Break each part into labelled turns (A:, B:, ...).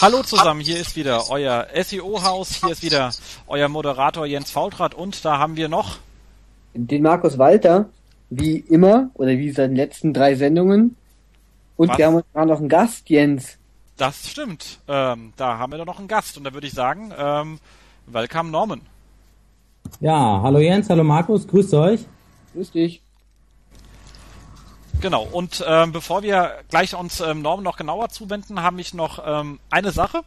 A: Hallo zusammen, hier ist wieder euer SEO-Haus, hier ist wieder euer Moderator Jens Faultrat und da haben wir noch
B: den Markus Walter, wie immer, oder wie seit den letzten drei Sendungen. Und Was? wir haben gerade noch einen Gast, Jens.
A: Das stimmt. Ähm, da haben wir doch noch einen Gast und da würde ich sagen, ähm, welcome Norman.
C: Ja, hallo Jens, hallo Markus, grüßt euch.
B: Grüß dich.
A: Genau, und ähm, bevor wir gleich uns ähm, Norman noch genauer zuwenden, habe ich noch ähm, eine Sache,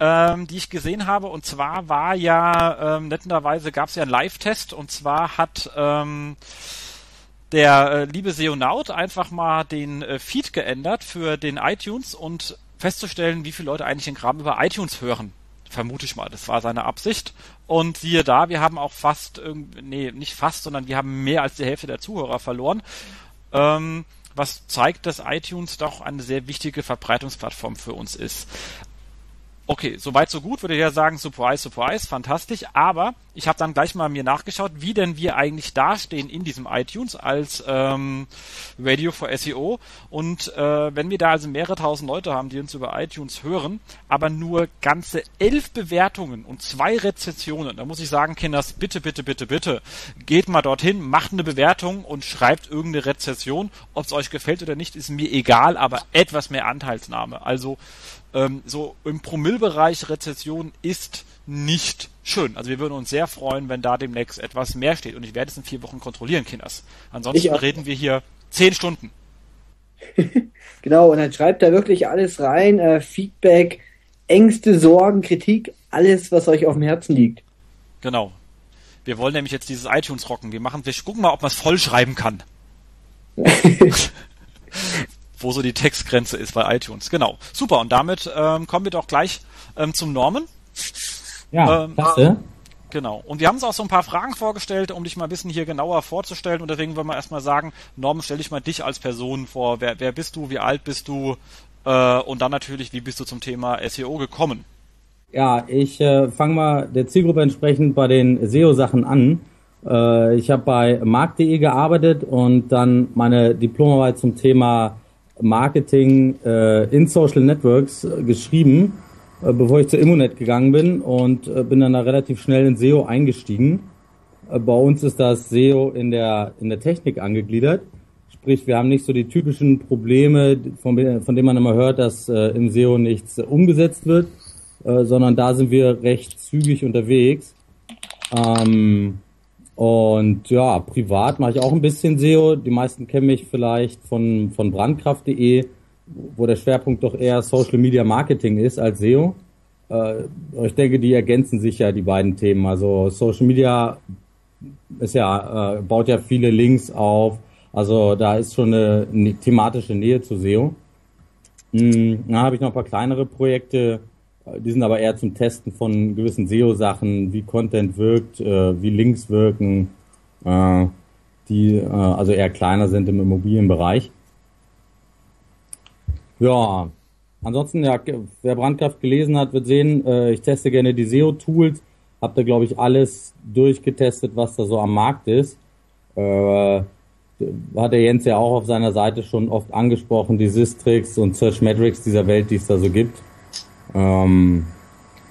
A: ähm, die ich gesehen habe. Und zwar war ja, ähm, nettenderweise gab es ja einen Live-Test und zwar hat ähm, der äh, liebe Seonaut einfach mal den äh, Feed geändert für den iTunes und festzustellen, wie viele Leute eigentlich den Kram über iTunes hören. Vermute ich mal, das war seine Absicht. Und siehe da, wir haben auch fast, nee, nicht fast, sondern wir haben mehr als die Hälfte der Zuhörer verloren was zeigt, dass iTunes doch eine sehr wichtige Verbreitungsplattform für uns ist. Okay, soweit so gut, würde ich ja sagen, surprise, surprise, fantastisch. Aber ich habe dann gleich mal mir nachgeschaut, wie denn wir eigentlich dastehen in diesem iTunes als ähm, Radio for SEO. Und äh, wenn wir da also mehrere tausend Leute haben, die uns über iTunes hören, aber nur ganze elf Bewertungen und zwei Rezensionen, da muss ich sagen, Kinders, bitte, bitte, bitte, bitte, geht mal dorthin, macht eine Bewertung und schreibt irgendeine Rezension. Ob es euch gefällt oder nicht, ist mir egal, aber etwas mehr Anteilsnahme. Also ähm, so im Promillbereich Rezession ist nicht schön. Also wir würden uns sehr freuen, wenn da demnächst etwas mehr steht. Und ich werde es in vier Wochen kontrollieren, Kinders. Ansonsten reden wir hier zehn Stunden.
B: genau, und dann schreibt da wirklich alles rein, äh, Feedback, Ängste, Sorgen, Kritik, alles, was euch auf dem Herzen liegt.
A: Genau. Wir wollen nämlich jetzt dieses iTunes rocken. Wir machen, wir gucken mal, ob man es voll schreiben kann. wo so die Textgrenze ist bei iTunes. Genau. Super. Und damit ähm, kommen wir doch gleich ähm, zum Norman.
C: Ja, ähm, klasse.
A: Genau. Und wir haben uns auch so ein paar Fragen vorgestellt, um dich mal ein bisschen hier genauer vorzustellen. Und deswegen wollen wir erstmal sagen, Norman, stell dich mal dich als Person vor. Wer, wer bist du? Wie alt bist du? Äh, und dann natürlich, wie bist du zum Thema SEO gekommen?
C: Ja, ich äh, fange mal der Zielgruppe entsprechend bei den SEO-Sachen an. Äh, ich habe bei markt.de gearbeitet und dann meine Diplomarbeit zum Thema Marketing äh, in Social Networks äh, geschrieben, äh, bevor ich zur Immonet gegangen bin und äh, bin dann da relativ schnell in SEO eingestiegen. Äh, bei uns ist das SEO in der, in der Technik angegliedert. Sprich, wir haben nicht so die typischen Probleme, von, von denen man immer hört, dass äh, im SEO nichts umgesetzt wird, sondern da sind wir recht zügig unterwegs. Ähm, und ja, privat mache ich auch ein bisschen SEO. Die meisten kennen mich vielleicht von, von brandkraft.de, wo der Schwerpunkt doch eher Social Media Marketing ist als SEO. Äh, ich denke, die ergänzen sich ja, die beiden Themen. Also Social Media ist ja, äh, baut ja viele Links auf. Also da ist schon eine, eine thematische Nähe zu SEO. Hm, dann habe ich noch ein paar kleinere Projekte die sind aber eher zum Testen von gewissen SEO-Sachen, wie Content wirkt, äh, wie Links wirken, äh, die äh, also eher kleiner sind im Immobilienbereich. Ja, ansonsten, ja, wer Brandkraft gelesen hat, wird sehen, ich teste gerne die SEO-Tools. Hab da, glaube ich, alles durchgetestet, was da so am Markt ist. Äh, hat der Jens ja auch auf seiner Seite schon oft angesprochen, die Sistrix und Search Metrics dieser Welt, die es da so gibt. Ähm,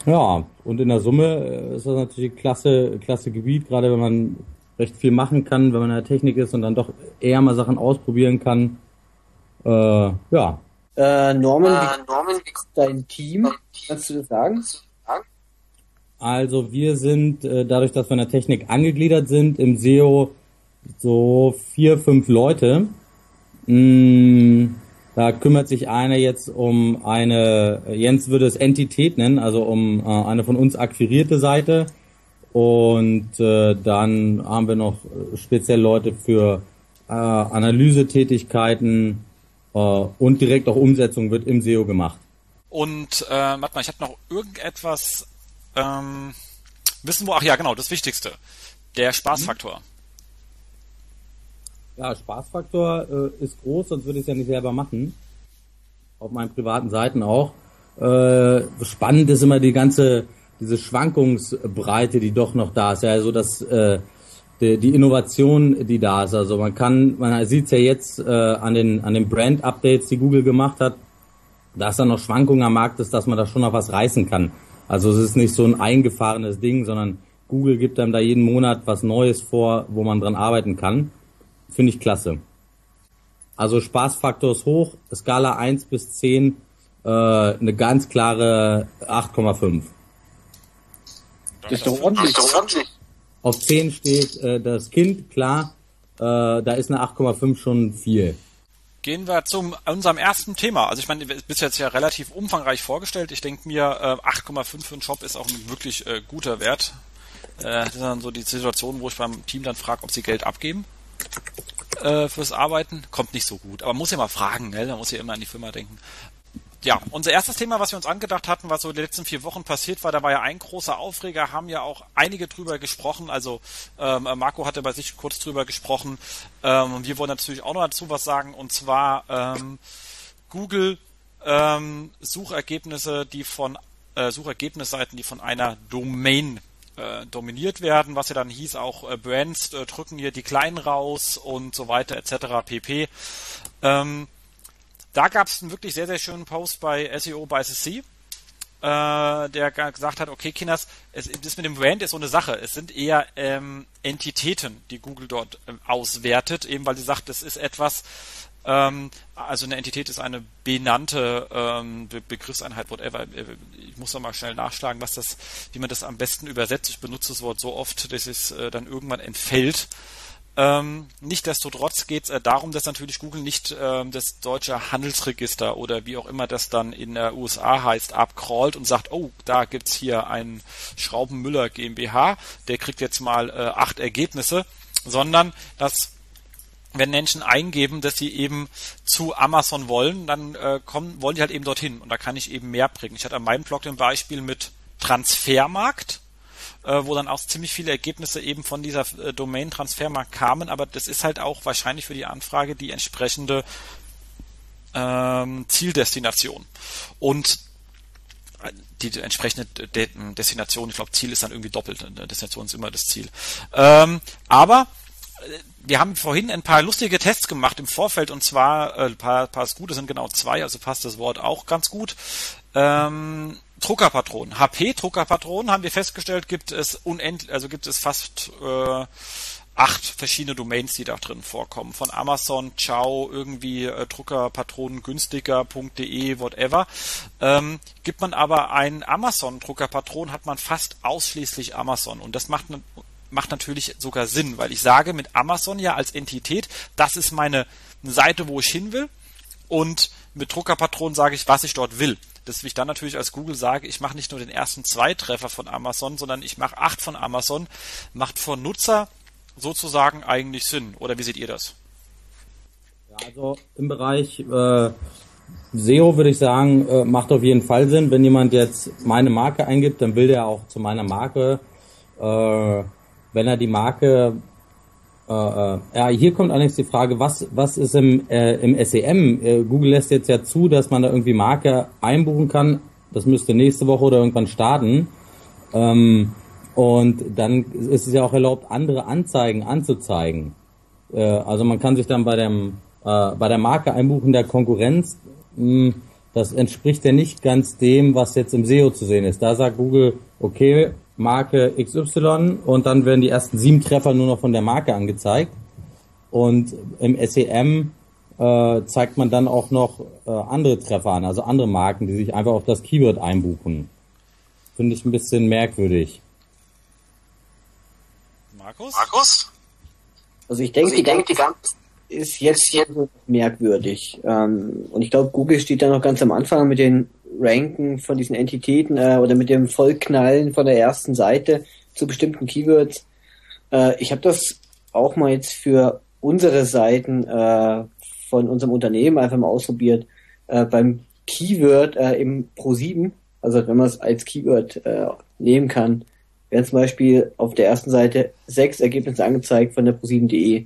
C: ja, und in der Summe äh, ist das natürlich ein klasse, klasse Gebiet, gerade wenn man recht viel machen kann, wenn man in der Technik ist und dann doch eher mal Sachen ausprobieren kann. Äh, ja.
B: Äh, Norman, wie, Norman, wie dein Team? Kannst du das sagen?
C: Also wir sind, äh, dadurch, dass wir in der Technik angegliedert sind, im SEO so vier, fünf Leute. Mm, da kümmert sich einer jetzt um eine, Jens würde es Entität nennen, also um äh, eine von uns akquirierte Seite. Und äh, dann haben wir noch speziell Leute für äh, Analysetätigkeiten äh, und direkt auch Umsetzung wird im SEO gemacht.
A: Und äh, warte mal, ich habe noch irgendetwas ähm, wissen wo, ach ja, genau, das Wichtigste. Der Spaßfaktor. Mhm.
C: Ja, Spaßfaktor äh, ist groß, sonst würde ich es ja nicht selber machen. Auf meinen privaten Seiten auch. Äh, spannend ist immer die ganze, diese Schwankungsbreite, die doch noch da ist. Ja, so dass äh, die, die Innovation, die da ist. Also man kann, man sieht es ja jetzt äh, an den an den Brand-Updates, die Google gemacht hat. da es dann noch Schwankungen am Markt ist, dass man da schon noch was reißen kann. Also es ist nicht so ein eingefahrenes Ding, sondern Google gibt einem da jeden Monat was Neues vor, wo man dran arbeiten kann. Finde ich klasse. Also Spaßfaktor ist hoch, Skala 1 bis 10, äh, eine ganz klare 8,5.
B: Das ist doch ordentlich.
C: Auf 10 steht äh, das Kind, klar, äh, da ist eine 8,5 schon viel.
A: Gehen wir zum unserem ersten Thema. Also ich meine, bis jetzt ja relativ umfangreich vorgestellt. Ich denke mir, äh, 8,5 für einen Shop ist auch ein wirklich äh, guter Wert. Äh, das ist dann so die Situation, wo ich beim Team dann frage, ob sie Geld abgeben äh, fürs Arbeiten. Kommt nicht so gut. Aber muss ja mal fragen, ne? da muss ja immer an die Firma denken ja, unser erstes Thema, was wir uns angedacht hatten, was so die letzten vier Wochen passiert war, da war ja ein großer Aufreger, haben ja auch einige drüber gesprochen. Also ähm, Marco hatte bei sich kurz drüber gesprochen. Ähm, wir wollen natürlich auch noch dazu was sagen, und zwar ähm, Google ähm, Suchergebnisse, die von äh, Suchergebnisseiten, die von einer Domain äh, dominiert werden, was ja dann hieß, auch äh, Brands äh, drücken hier die Kleinen raus und so weiter etc. pp. Ähm, da gab es einen wirklich sehr, sehr schönen Post bei SEO by CC, äh, der gesagt hat, okay, Kinders, es, das mit dem Brand ist so eine Sache. Es sind eher ähm, Entitäten, die Google dort ähm, auswertet, eben weil sie sagt, das ist etwas, also eine Entität ist eine benannte ähm, Be Begriffseinheit, whatever. Ich muss noch mal schnell nachschlagen, was das, wie man das am besten übersetzt. Ich benutze das Wort so oft, dass es äh, dann irgendwann entfällt. Ähm, Nichtsdestotrotz geht es äh, darum, dass natürlich Google nicht äh, das deutsche Handelsregister oder wie auch immer das dann in der USA heißt, abcrawlt und sagt, oh, da gibt's hier einen Schraubenmüller GmbH, der kriegt jetzt mal äh, acht Ergebnisse, sondern dass wenn Menschen eingeben, dass sie eben zu Amazon wollen, dann äh, kommen, wollen die halt eben dorthin und da kann ich eben mehr bringen. Ich hatte an meinem Blog ein Beispiel mit Transfermarkt äh, wo dann auch ziemlich viele Ergebnisse eben von dieser äh, Domain-Transfermarkt kamen, aber das ist halt auch wahrscheinlich für die Anfrage die entsprechende ähm, Zieldestination. Und äh, die entsprechende De Destination, ich glaube, Ziel ist dann irgendwie doppelt. Destination ist immer das Ziel. Ähm, aber äh, wir haben vorhin ein paar lustige Tests gemacht im Vorfeld und zwar äh, paar, paar gute sind genau zwei, also passt das Wort auch ganz gut. Ähm, Druckerpatronen. HP Druckerpatronen haben wir festgestellt, gibt es unendlich, also gibt es fast äh, acht verschiedene Domains, die da drin vorkommen. Von Amazon, Ciao, irgendwie äh, Druckerpatronen günstiger.de, whatever. Ähm, gibt man aber einen Amazon Druckerpatron, hat man fast ausschließlich Amazon. Und das macht, macht natürlich sogar Sinn, weil ich sage mit Amazon ja als Entität, das ist meine Seite, wo ich hin will. Und mit Druckerpatronen sage ich, was ich dort will dass ich dann natürlich als Google sage, ich mache nicht nur den ersten zwei Treffer von Amazon, sondern ich mache acht von Amazon, macht für Nutzer sozusagen eigentlich Sinn. Oder wie seht ihr das?
C: Ja, also im Bereich äh, SEO würde ich sagen, äh, macht auf jeden Fall Sinn. Wenn jemand jetzt meine Marke eingibt, dann will der auch zu meiner Marke, äh, wenn er die Marke äh, äh, ja, hier kommt allerdings die Frage, was, was ist im, äh, im SEM? Äh, Google lässt jetzt ja zu, dass man da irgendwie Marke einbuchen kann. Das müsste nächste Woche oder irgendwann starten. Ähm, und dann ist es ja auch erlaubt, andere Anzeigen anzuzeigen. Äh, also man kann sich dann bei dem äh, bei der Marke einbuchen der Konkurrenz. Mh, hm, das entspricht ja nicht ganz dem, was jetzt im SEO zu sehen ist. Da sagt Google, okay, Marke XY und dann werden die ersten sieben Treffer nur noch von der Marke angezeigt. Und im SEM äh, zeigt man dann auch noch äh, andere Treffer an, also andere Marken, die sich einfach auf das Keyword einbuchen. Finde ich ein bisschen merkwürdig.
B: Markus? Markus? Also ich denke, also ich die, ganze, die ganze ist jetzt, jetzt merkwürdig. Ähm, und ich glaube, Google steht da noch ganz am Anfang mit den Ranken von diesen Entitäten äh, oder mit dem Vollknallen von der ersten Seite zu bestimmten Keywords. Äh, ich habe das auch mal jetzt für unsere Seiten äh, von unserem Unternehmen einfach mal ausprobiert. Äh, beim Keyword äh, im Pro7, also wenn man es als Keyword äh, nehmen kann, werden zum Beispiel auf der ersten Seite sechs Ergebnisse angezeigt von der Pro7.de.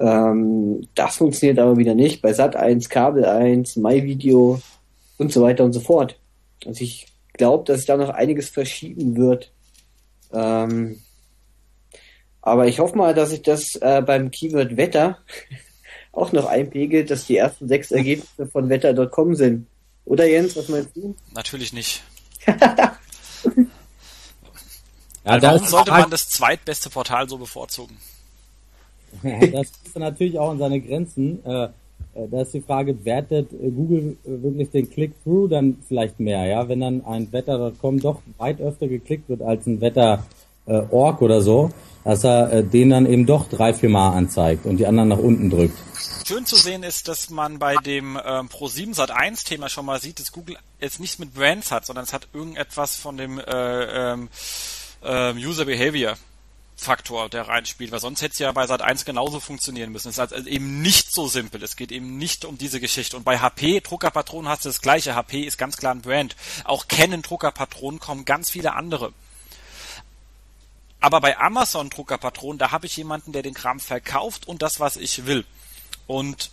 B: Ähm, das funktioniert aber wieder nicht. Bei Sat1, Kabel 1, MyVideo, und so weiter und so fort. Also ich glaube, dass da noch einiges verschieben wird. Ähm, aber ich hoffe mal, dass sich das äh, beim Keyword Wetter auch noch einpegelt, dass die ersten sechs Ergebnisse von wetter.com sind. Oder Jens, was meinst du?
A: Natürlich nicht. ja, Warum sollte man das zweitbeste Portal so bevorzugen?
C: das ist natürlich auch an seine Grenzen. Äh, da ist die Frage, wertet äh, Google wirklich den Click-Through dann vielleicht mehr, ja? Wenn dann ein Wetter.com doch weit öfter geklickt wird als ein Wetter.org oder so, dass er den dann eben doch drei, vier Mal anzeigt und die anderen nach unten drückt.
A: Schön zu sehen ist, dass man bei dem ähm, Pro7 Sat1 Thema schon mal sieht, dass Google jetzt nicht mit Brands hat, sondern es hat irgendetwas von dem äh, ähm, äh, User Behavior Faktor, der reinspielt, weil sonst hätte es ja bei Sat1 genauso funktionieren müssen. Es ist also eben nicht so simpel. Es geht eben nicht um diese Geschichte. Und bei HP, Druckerpatronen hast du das gleiche. HP ist ganz klar ein Brand. Auch Canon Druckerpatronen kommen ganz viele andere. Aber bei Amazon Druckerpatronen, da habe ich jemanden, der den Kram verkauft und das, was ich will. Und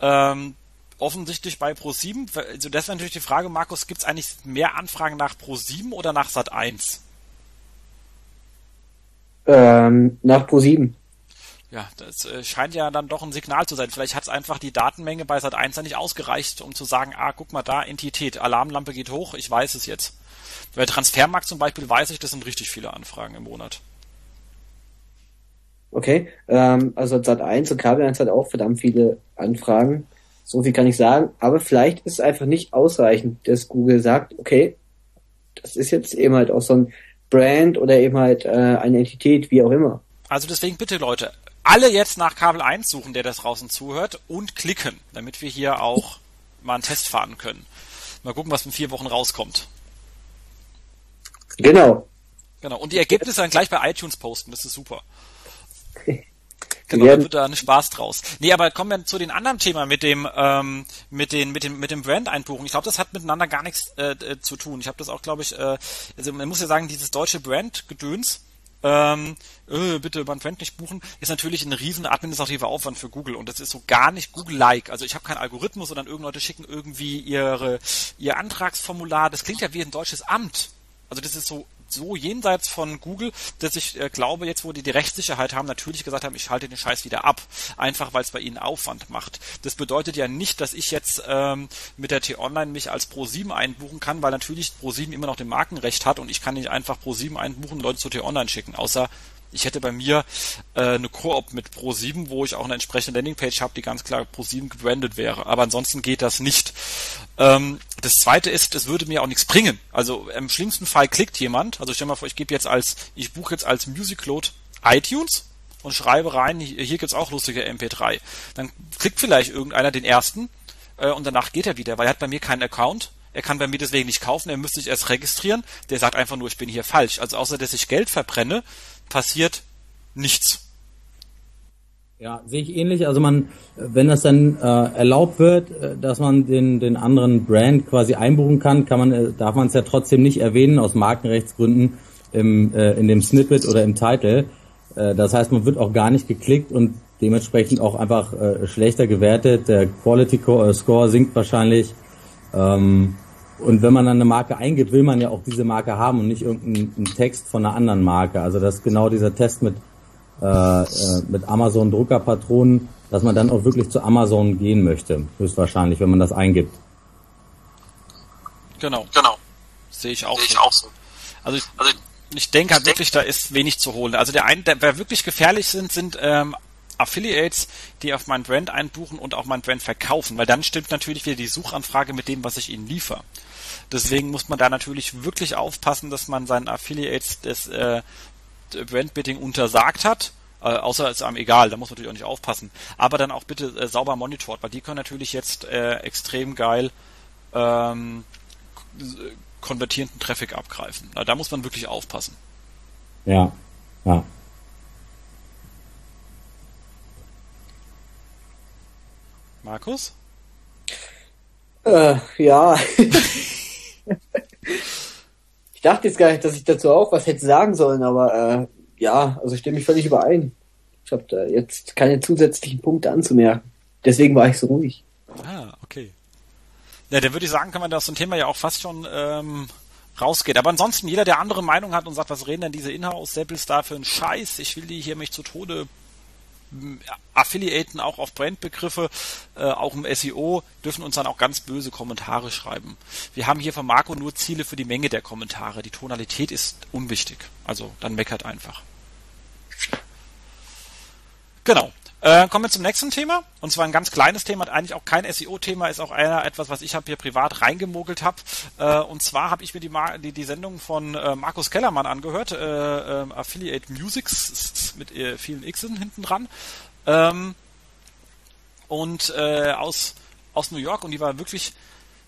A: ähm, offensichtlich bei Pro7, also das ist natürlich die Frage, Markus, gibt es eigentlich mehr Anfragen nach Pro7 oder nach Sat1?
B: Ähm, nach Pro7.
A: Ja, das äh, scheint ja dann doch ein Signal zu sein. Vielleicht hat es einfach die Datenmenge bei Sat1 nicht ausgereicht, um zu sagen, ah, guck mal da, Entität, Alarmlampe geht hoch, ich weiß es jetzt. Bei Transfermarkt zum Beispiel weiß ich, das sind richtig viele Anfragen im Monat.
B: Okay, ähm, also Sat1 und Kabel 1 hat auch verdammt viele Anfragen. So viel kann ich sagen. Aber vielleicht ist es einfach nicht ausreichend, dass Google sagt, okay, das ist jetzt eben halt auch so ein Brand oder eben halt äh, eine Entität, wie auch immer.
A: Also deswegen bitte Leute, alle jetzt nach Kabel 1 suchen, der das draußen zuhört und klicken, damit wir hier auch mal einen Test fahren können. Mal gucken, was in vier Wochen rauskommt.
B: Genau.
A: Genau. Und die Ergebnisse dann gleich bei iTunes posten, das ist super. Genau, da wird da ein Spaß draus. Nee, aber kommen wir zu den anderen Themen mit dem, ähm, mit den, mit dem, mit dem Brand-Einbuchen. Ich glaube, das hat miteinander gar nichts äh, äh, zu tun. Ich habe das auch, glaube ich, äh, also man muss ja sagen, dieses deutsche Brand-Gedöns, ähm, äh, bitte beim Brand nicht buchen, ist natürlich ein riesen administrativer Aufwand für Google und das ist so gar nicht Google-like. Also ich habe keinen Algorithmus, sondern irgendeine Leute schicken irgendwie ihre, ihr Antragsformular. Das klingt ja wie ein deutsches Amt. Also das ist so so jenseits von Google, dass ich äh, glaube, jetzt wo die die Rechtssicherheit haben, natürlich gesagt haben, ich halte den Scheiß wieder ab. Einfach weil es bei ihnen Aufwand macht. Das bedeutet ja nicht, dass ich jetzt ähm, mit der T-Online mich als Pro7 einbuchen kann, weil natürlich Pro7 immer noch den Markenrecht hat und ich kann nicht einfach Pro7 einbuchen und Leute zu T-Online schicken, außer ich hätte bei mir äh, eine Koop mit Pro7, wo ich auch eine entsprechende Landingpage habe, die ganz klar Pro7 gebrandet wäre. Aber ansonsten geht das nicht. Ähm, das zweite ist, es würde mir auch nichts bringen. Also im schlimmsten Fall klickt jemand, also stell mal vor, ich gebe jetzt als, ich buche jetzt als Musicload iTunes und schreibe rein, hier gibt's auch lustige MP3. Dann klickt vielleicht irgendeiner den ersten äh, und danach geht er wieder, weil er hat bei mir keinen Account. Er kann bei mir deswegen nicht kaufen, er müsste sich erst registrieren. Der sagt einfach nur, ich bin hier falsch. Also außer dass ich Geld verbrenne, passiert nichts.
C: Ja, sehe ich ähnlich. Also man, wenn das dann äh, erlaubt wird, äh, dass man den, den anderen Brand quasi einbuchen kann, kann man, äh, darf man es ja trotzdem nicht erwähnen aus Markenrechtsgründen im, äh, in dem Snippet oder im Titel. Äh, das heißt, man wird auch gar nicht geklickt und dementsprechend auch einfach äh, schlechter gewertet. Der Quality äh, Score sinkt wahrscheinlich. Ähm, und wenn man dann eine Marke eingibt, will man ja auch diese Marke haben und nicht irgendeinen Text von einer anderen Marke. Also das ist genau dieser Test mit, äh, äh, mit Amazon Druckerpatronen, dass man dann auch wirklich zu Amazon gehen möchte, höchstwahrscheinlich, wenn man das eingibt.
A: Genau. Genau. Sehe ich auch, Sehe ich so. auch so. Also ich, also ich denke halt wirklich, da ist wenig zu holen. Also der ein, der, wer wirklich gefährlich sind, sind ähm, Affiliates, die auf mein Brand einbuchen und auch mein Brand verkaufen, weil dann stimmt natürlich wieder die Suchanfrage mit dem, was ich ihnen liefere. Deswegen muss man da natürlich wirklich aufpassen, dass man seinen Affiliates das äh, Brandbidding untersagt hat. Äh, außer es ist einem egal, da muss man natürlich auch nicht aufpassen. Aber dann auch bitte äh, sauber monitort, weil die können natürlich jetzt äh, extrem geil ähm, konvertierenden Traffic abgreifen. Da muss man wirklich aufpassen.
C: Ja, ja.
A: Markus?
B: Äh, ja. ich dachte jetzt gar nicht, dass ich dazu auch was hätte sagen sollen, aber äh, ja, also ich stimme mich völlig überein. Ich habe da jetzt keine zusätzlichen Punkte anzumerken. Deswegen war ich so ruhig.
A: Ah, okay. Ja, dann würde ich sagen, kann man das so ein Thema ja auch fast schon ähm, rausgeht. Aber ansonsten, jeder, der andere Meinung hat und sagt, was reden denn diese Inhouse-Samples da für einen Scheiß, ich will die hier mich zu Tode Affiliaten auch auf Brandbegriffe, äh, auch im SEO, dürfen uns dann auch ganz böse Kommentare schreiben. Wir haben hier von Marco nur Ziele für die Menge der Kommentare. Die Tonalität ist unwichtig. Also dann meckert einfach. Genau. Äh, kommen wir zum nächsten Thema. Und zwar ein ganz kleines Thema, eigentlich auch kein SEO-Thema, ist auch einer etwas, was ich habe hier privat reingemogelt habe. Äh, und zwar habe ich mir die, die, die Sendung von äh, Markus Kellermann angehört, äh, äh, Affiliate Musics mit äh, vielen Xen hinten dran. Ähm, und aus, aus New York und die war wirklich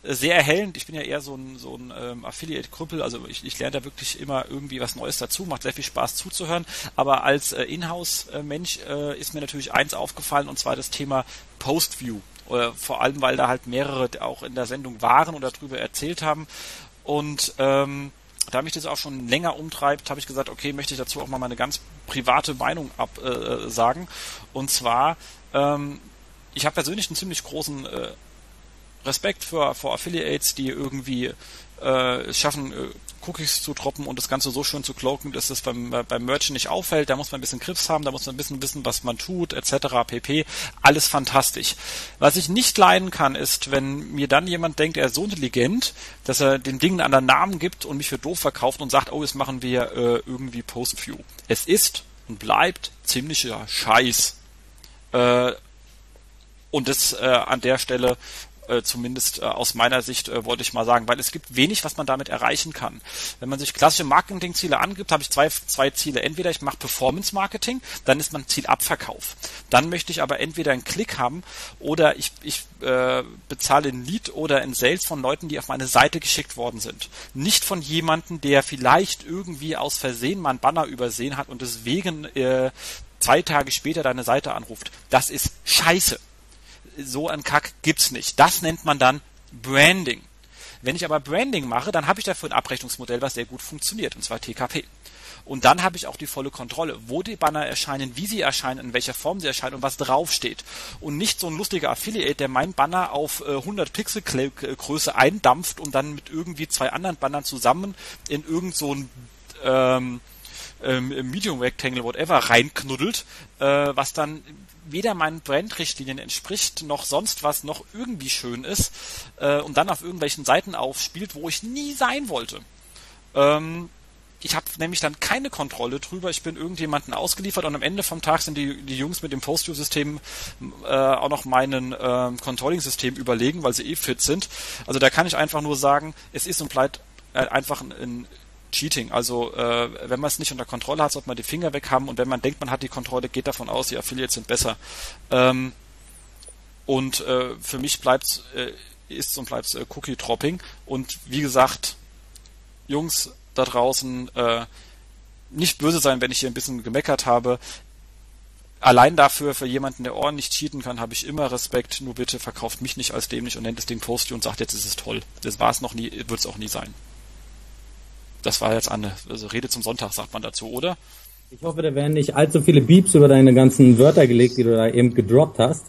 A: sehr erhellend. Ich bin ja eher so ein, so ein ähm, Affiliate-Krüppel, also ich, ich lerne da wirklich immer irgendwie was Neues dazu, macht sehr viel Spaß zuzuhören. Aber als äh, Inhouse-Mensch äh, ist mir natürlich eins aufgefallen und zwar das Thema Post-View. Äh, vor allem, weil da halt mehrere auch in der Sendung waren und darüber erzählt haben. Und ähm, da mich das auch schon länger umtreibt, habe ich gesagt, okay, möchte ich dazu auch mal meine ganz private Meinung absagen. Äh, und zwar, ähm, ich habe persönlich einen ziemlich großen äh, Respekt vor, vor Affiliates, die irgendwie äh, schaffen, äh, Cookies zu droppen und das Ganze so schön zu cloaken, dass es beim, äh, beim Merchant nicht auffällt. Da muss man ein bisschen Griffs haben, da muss man ein bisschen wissen, was man tut, etc. pp. Alles fantastisch. Was ich nicht leiden kann, ist, wenn mir dann jemand denkt, er ist so intelligent, dass er den Dingen einen anderen Namen gibt und mich für doof verkauft und sagt, oh, jetzt machen wir äh, irgendwie Postview. Es ist und bleibt ziemlicher Scheiß. Äh, und das äh, an der Stelle äh, zumindest äh, aus meiner Sicht äh, wollte ich mal sagen, weil es gibt wenig, was man damit erreichen kann. Wenn man sich klassische Marketingziele angibt, habe ich zwei, zwei Ziele. Entweder ich mache Performance Marketing, dann ist mein Ziel Abverkauf. Dann möchte ich aber entweder einen Klick haben oder ich, ich äh, bezahle ein Lead oder ein Sales von Leuten, die auf meine Seite geschickt worden sind. Nicht von jemandem, der vielleicht irgendwie aus Versehen mal Banner übersehen hat und deswegen äh, zwei Tage später deine Seite anruft. Das ist scheiße so ein Kack gibt's nicht. Das nennt man dann Branding. Wenn ich aber Branding mache, dann habe ich dafür ein Abrechnungsmodell, was sehr gut funktioniert, und zwar TKP. Und dann habe ich auch die volle Kontrolle, wo die Banner erscheinen, wie sie erscheinen, in welcher Form sie erscheinen und was draufsteht. Und nicht so ein lustiger Affiliate, der mein Banner auf 100 Pixel Größe eindampft und dann mit irgendwie zwei anderen Bannern zusammen in irgend so ein ähm, ähm, Medium Rectangle, whatever, reinknuddelt, äh, was dann weder meinen Brandrichtlinien entspricht, noch sonst was, noch irgendwie schön ist äh, und dann auf irgendwelchen Seiten aufspielt, wo ich nie sein wollte. Ähm, ich habe nämlich dann keine Kontrolle drüber. Ich bin irgendjemanden ausgeliefert und am Ende vom Tag sind die, die Jungs mit dem Post-View-System äh, auch noch meinen äh, Controlling-System überlegen, weil sie eh fit sind. Also da kann ich einfach nur sagen, es ist und bleibt äh, einfach ein, ein Cheating. Also äh, wenn man es nicht unter Kontrolle hat, sollte man die Finger weg haben und wenn man denkt, man hat die Kontrolle, geht davon aus, die Affiliates sind besser. Ähm, und äh, für mich bleibt äh, ist und bleibt äh, Cookie Dropping. Und wie gesagt, Jungs da draußen, äh, nicht böse sein, wenn ich hier ein bisschen gemeckert habe. Allein dafür, für jemanden, der ordentlich cheaten kann, habe ich immer Respekt. Nur bitte verkauft mich nicht als dämlich und nennt das Ding Post und sagt, jetzt ist es toll. Das war es noch nie, wird es auch nie sein. Das war jetzt eine also Rede zum Sonntag, sagt man dazu, oder?
C: Ich hoffe, da werden nicht allzu viele Beeps über deine ganzen Wörter gelegt, die du da eben gedroppt hast.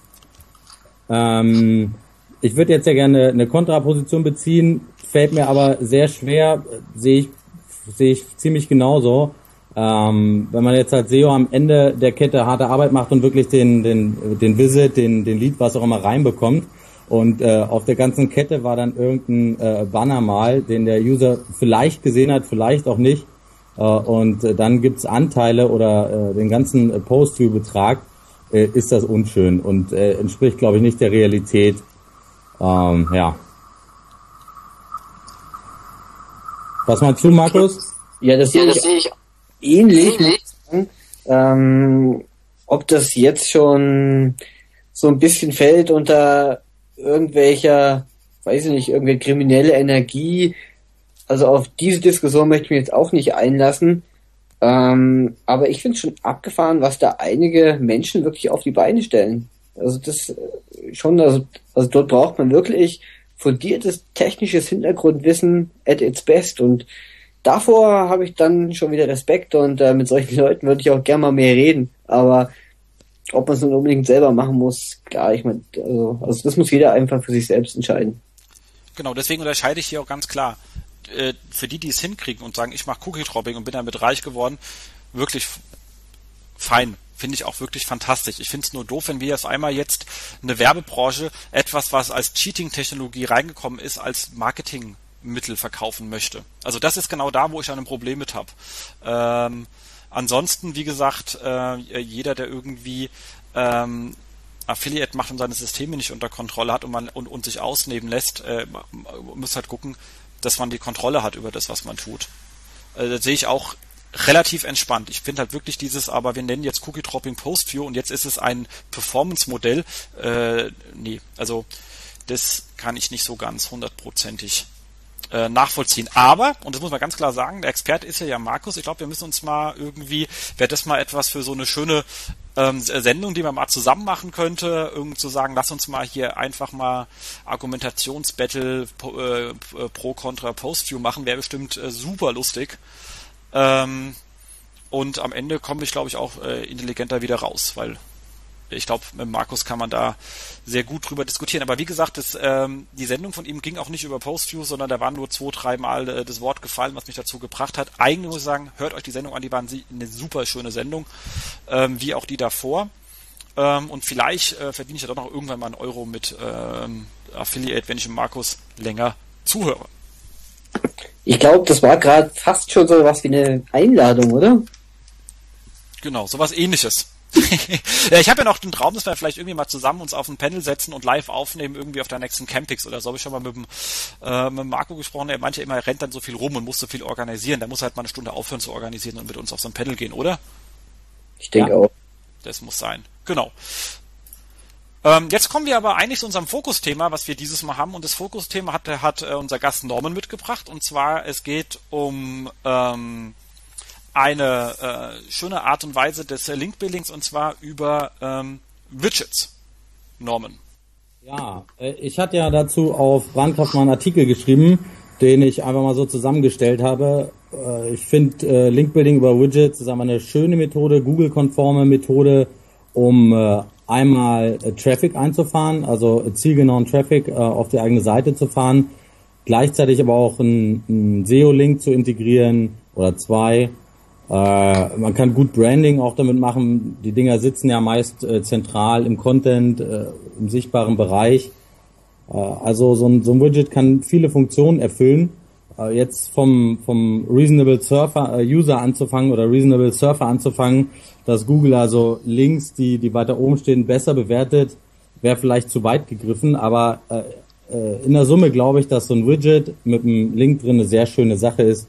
C: Ähm, ich würde jetzt ja gerne eine Kontraposition beziehen, fällt mir aber sehr schwer, sehe ich, sehe ich ziemlich genauso. Ähm, wenn man jetzt als SEO am Ende der Kette harte Arbeit macht und wirklich den, den, den Visit, den, den Lead, was auch immer reinbekommt, und äh, auf der ganzen Kette war dann irgendein äh, Banner mal, den der User vielleicht gesehen hat, vielleicht auch nicht. Äh, und äh, dann gibt's Anteile oder äh, den ganzen Post-View-Betrag, äh, ist das unschön und äh, entspricht, glaube ich, nicht der Realität. Ähm, ja. Was meinst du, Markus?
B: Ja, das, ja, das sehe ich ähnlich. ähnlich. Ähm, ob das jetzt schon so ein bisschen fällt unter irgendwelcher, weiß ich nicht, irgendwelche kriminelle Energie. Also auf diese Diskussion möchte ich mich jetzt auch nicht einlassen. Ähm, aber ich finde schon abgefahren, was da einige Menschen wirklich auf die Beine stellen. Also das äh, schon, also, also dort braucht man wirklich fundiertes technisches Hintergrundwissen at its best und davor habe ich dann schon wieder Respekt und äh, mit solchen Leuten würde ich auch gerne mal mehr reden. Aber ob man es unbedingt selber machen muss, klar, ich meine, also, also das muss jeder einfach für sich selbst entscheiden.
A: Genau, deswegen unterscheide ich hier auch ganz klar. Äh, für die, die es hinkriegen und sagen, ich mache Cookie-Dropping und bin damit reich geworden, wirklich fein. finde ich auch wirklich fantastisch. Ich finde es nur doof, wenn wir auf einmal jetzt eine Werbebranche etwas, was als Cheating-Technologie reingekommen ist, als Marketingmittel verkaufen möchte. Also das ist genau da, wo ich ein Problem mit habe. Ähm, ansonsten, wie gesagt, äh, jeder, der irgendwie ähm, Affiliate macht und seine Systeme nicht unter Kontrolle hat und man und, und sich ausnehmen lässt, äh, muss halt gucken, dass man die Kontrolle hat über das, was man tut. Äh, das sehe ich auch relativ entspannt. Ich finde halt wirklich dieses, aber wir nennen jetzt Cookie Dropping Post View und jetzt ist es ein Performance-Modell. Äh, nee, also das kann ich nicht so ganz hundertprozentig äh, nachvollziehen. Aber, und das muss man ganz klar sagen, der Experte ist ja ja Markus. Ich glaube, wir müssen uns mal irgendwie, wäre das mal etwas für so eine schöne ähm, Sendung, die man mal zusammen machen könnte, irgend zu sagen, lass uns mal hier einfach mal Argumentationsbattle äh, pro Contra Post View machen, wäre bestimmt äh, super lustig. Ähm, und am Ende komme ich, glaube ich, auch äh, intelligenter wieder raus, weil ich glaube, mit Markus kann man da sehr gut drüber diskutieren. Aber wie gesagt, das, ähm, die Sendung von ihm ging auch nicht über Postview, sondern da waren nur zwei, dreimal äh, das Wort gefallen, was mich dazu gebracht hat. Eigentlich muss ich sagen, hört euch die Sendung an, die waren eine super schöne Sendung, ähm, wie auch die davor. Ähm, und vielleicht äh, verdiene ich ja doch noch irgendwann mal einen Euro mit ähm, Affiliate, wenn ich dem Markus länger zuhöre.
B: Ich glaube, das war gerade fast schon so was wie eine Einladung, oder?
A: Genau, sowas ähnliches. ja, ich habe ja noch den Traum, dass wir vielleicht irgendwie mal zusammen uns auf ein Panel setzen und live aufnehmen, irgendwie auf der nächsten Campix oder so. Habe ich schon mal mit dem, äh, mit Marco gesprochen, er meinte immer, er rennt dann so viel rum und muss so viel organisieren. Der muss halt mal eine Stunde aufhören zu organisieren und mit uns auf so ein Panel gehen, oder?
B: Ich denke ja. auch.
A: Das muss sein. Genau. Ähm, jetzt kommen wir aber eigentlich zu unserem Fokusthema, was wir dieses Mal haben. Und das Fokusthema hat, hat äh, unser Gast Norman mitgebracht. Und zwar, es geht um ähm, eine äh, schöne Art und Weise des Link-Buildings und zwar über ähm, Widgets. Norman.
C: Ja, äh, ich hatte ja dazu auf Brandkraft mal einen Artikel geschrieben, den ich einfach mal so zusammengestellt habe. Äh, ich finde äh, Link-Building über Widgets ist eine schöne Methode, Google-konforme Methode, um einmal Traffic einzufahren, also zielgenauen Traffic auf die eigene Seite zu fahren, gleichzeitig aber auch einen SEO-Link zu integrieren oder zwei. Äh, man kann gut Branding auch damit machen. Die Dinger sitzen ja meist äh, zentral im Content, äh, im sichtbaren Bereich. Äh, also so ein, so ein Widget kann viele Funktionen erfüllen. Äh, jetzt vom, vom Reasonable Surfer äh, User anzufangen oder Reasonable Surfer anzufangen, dass Google also Links, die, die weiter oben stehen, besser bewertet, wäre vielleicht zu weit gegriffen, aber in der Summe glaube ich, dass so ein Widget mit einem Link drin eine sehr schöne Sache ist,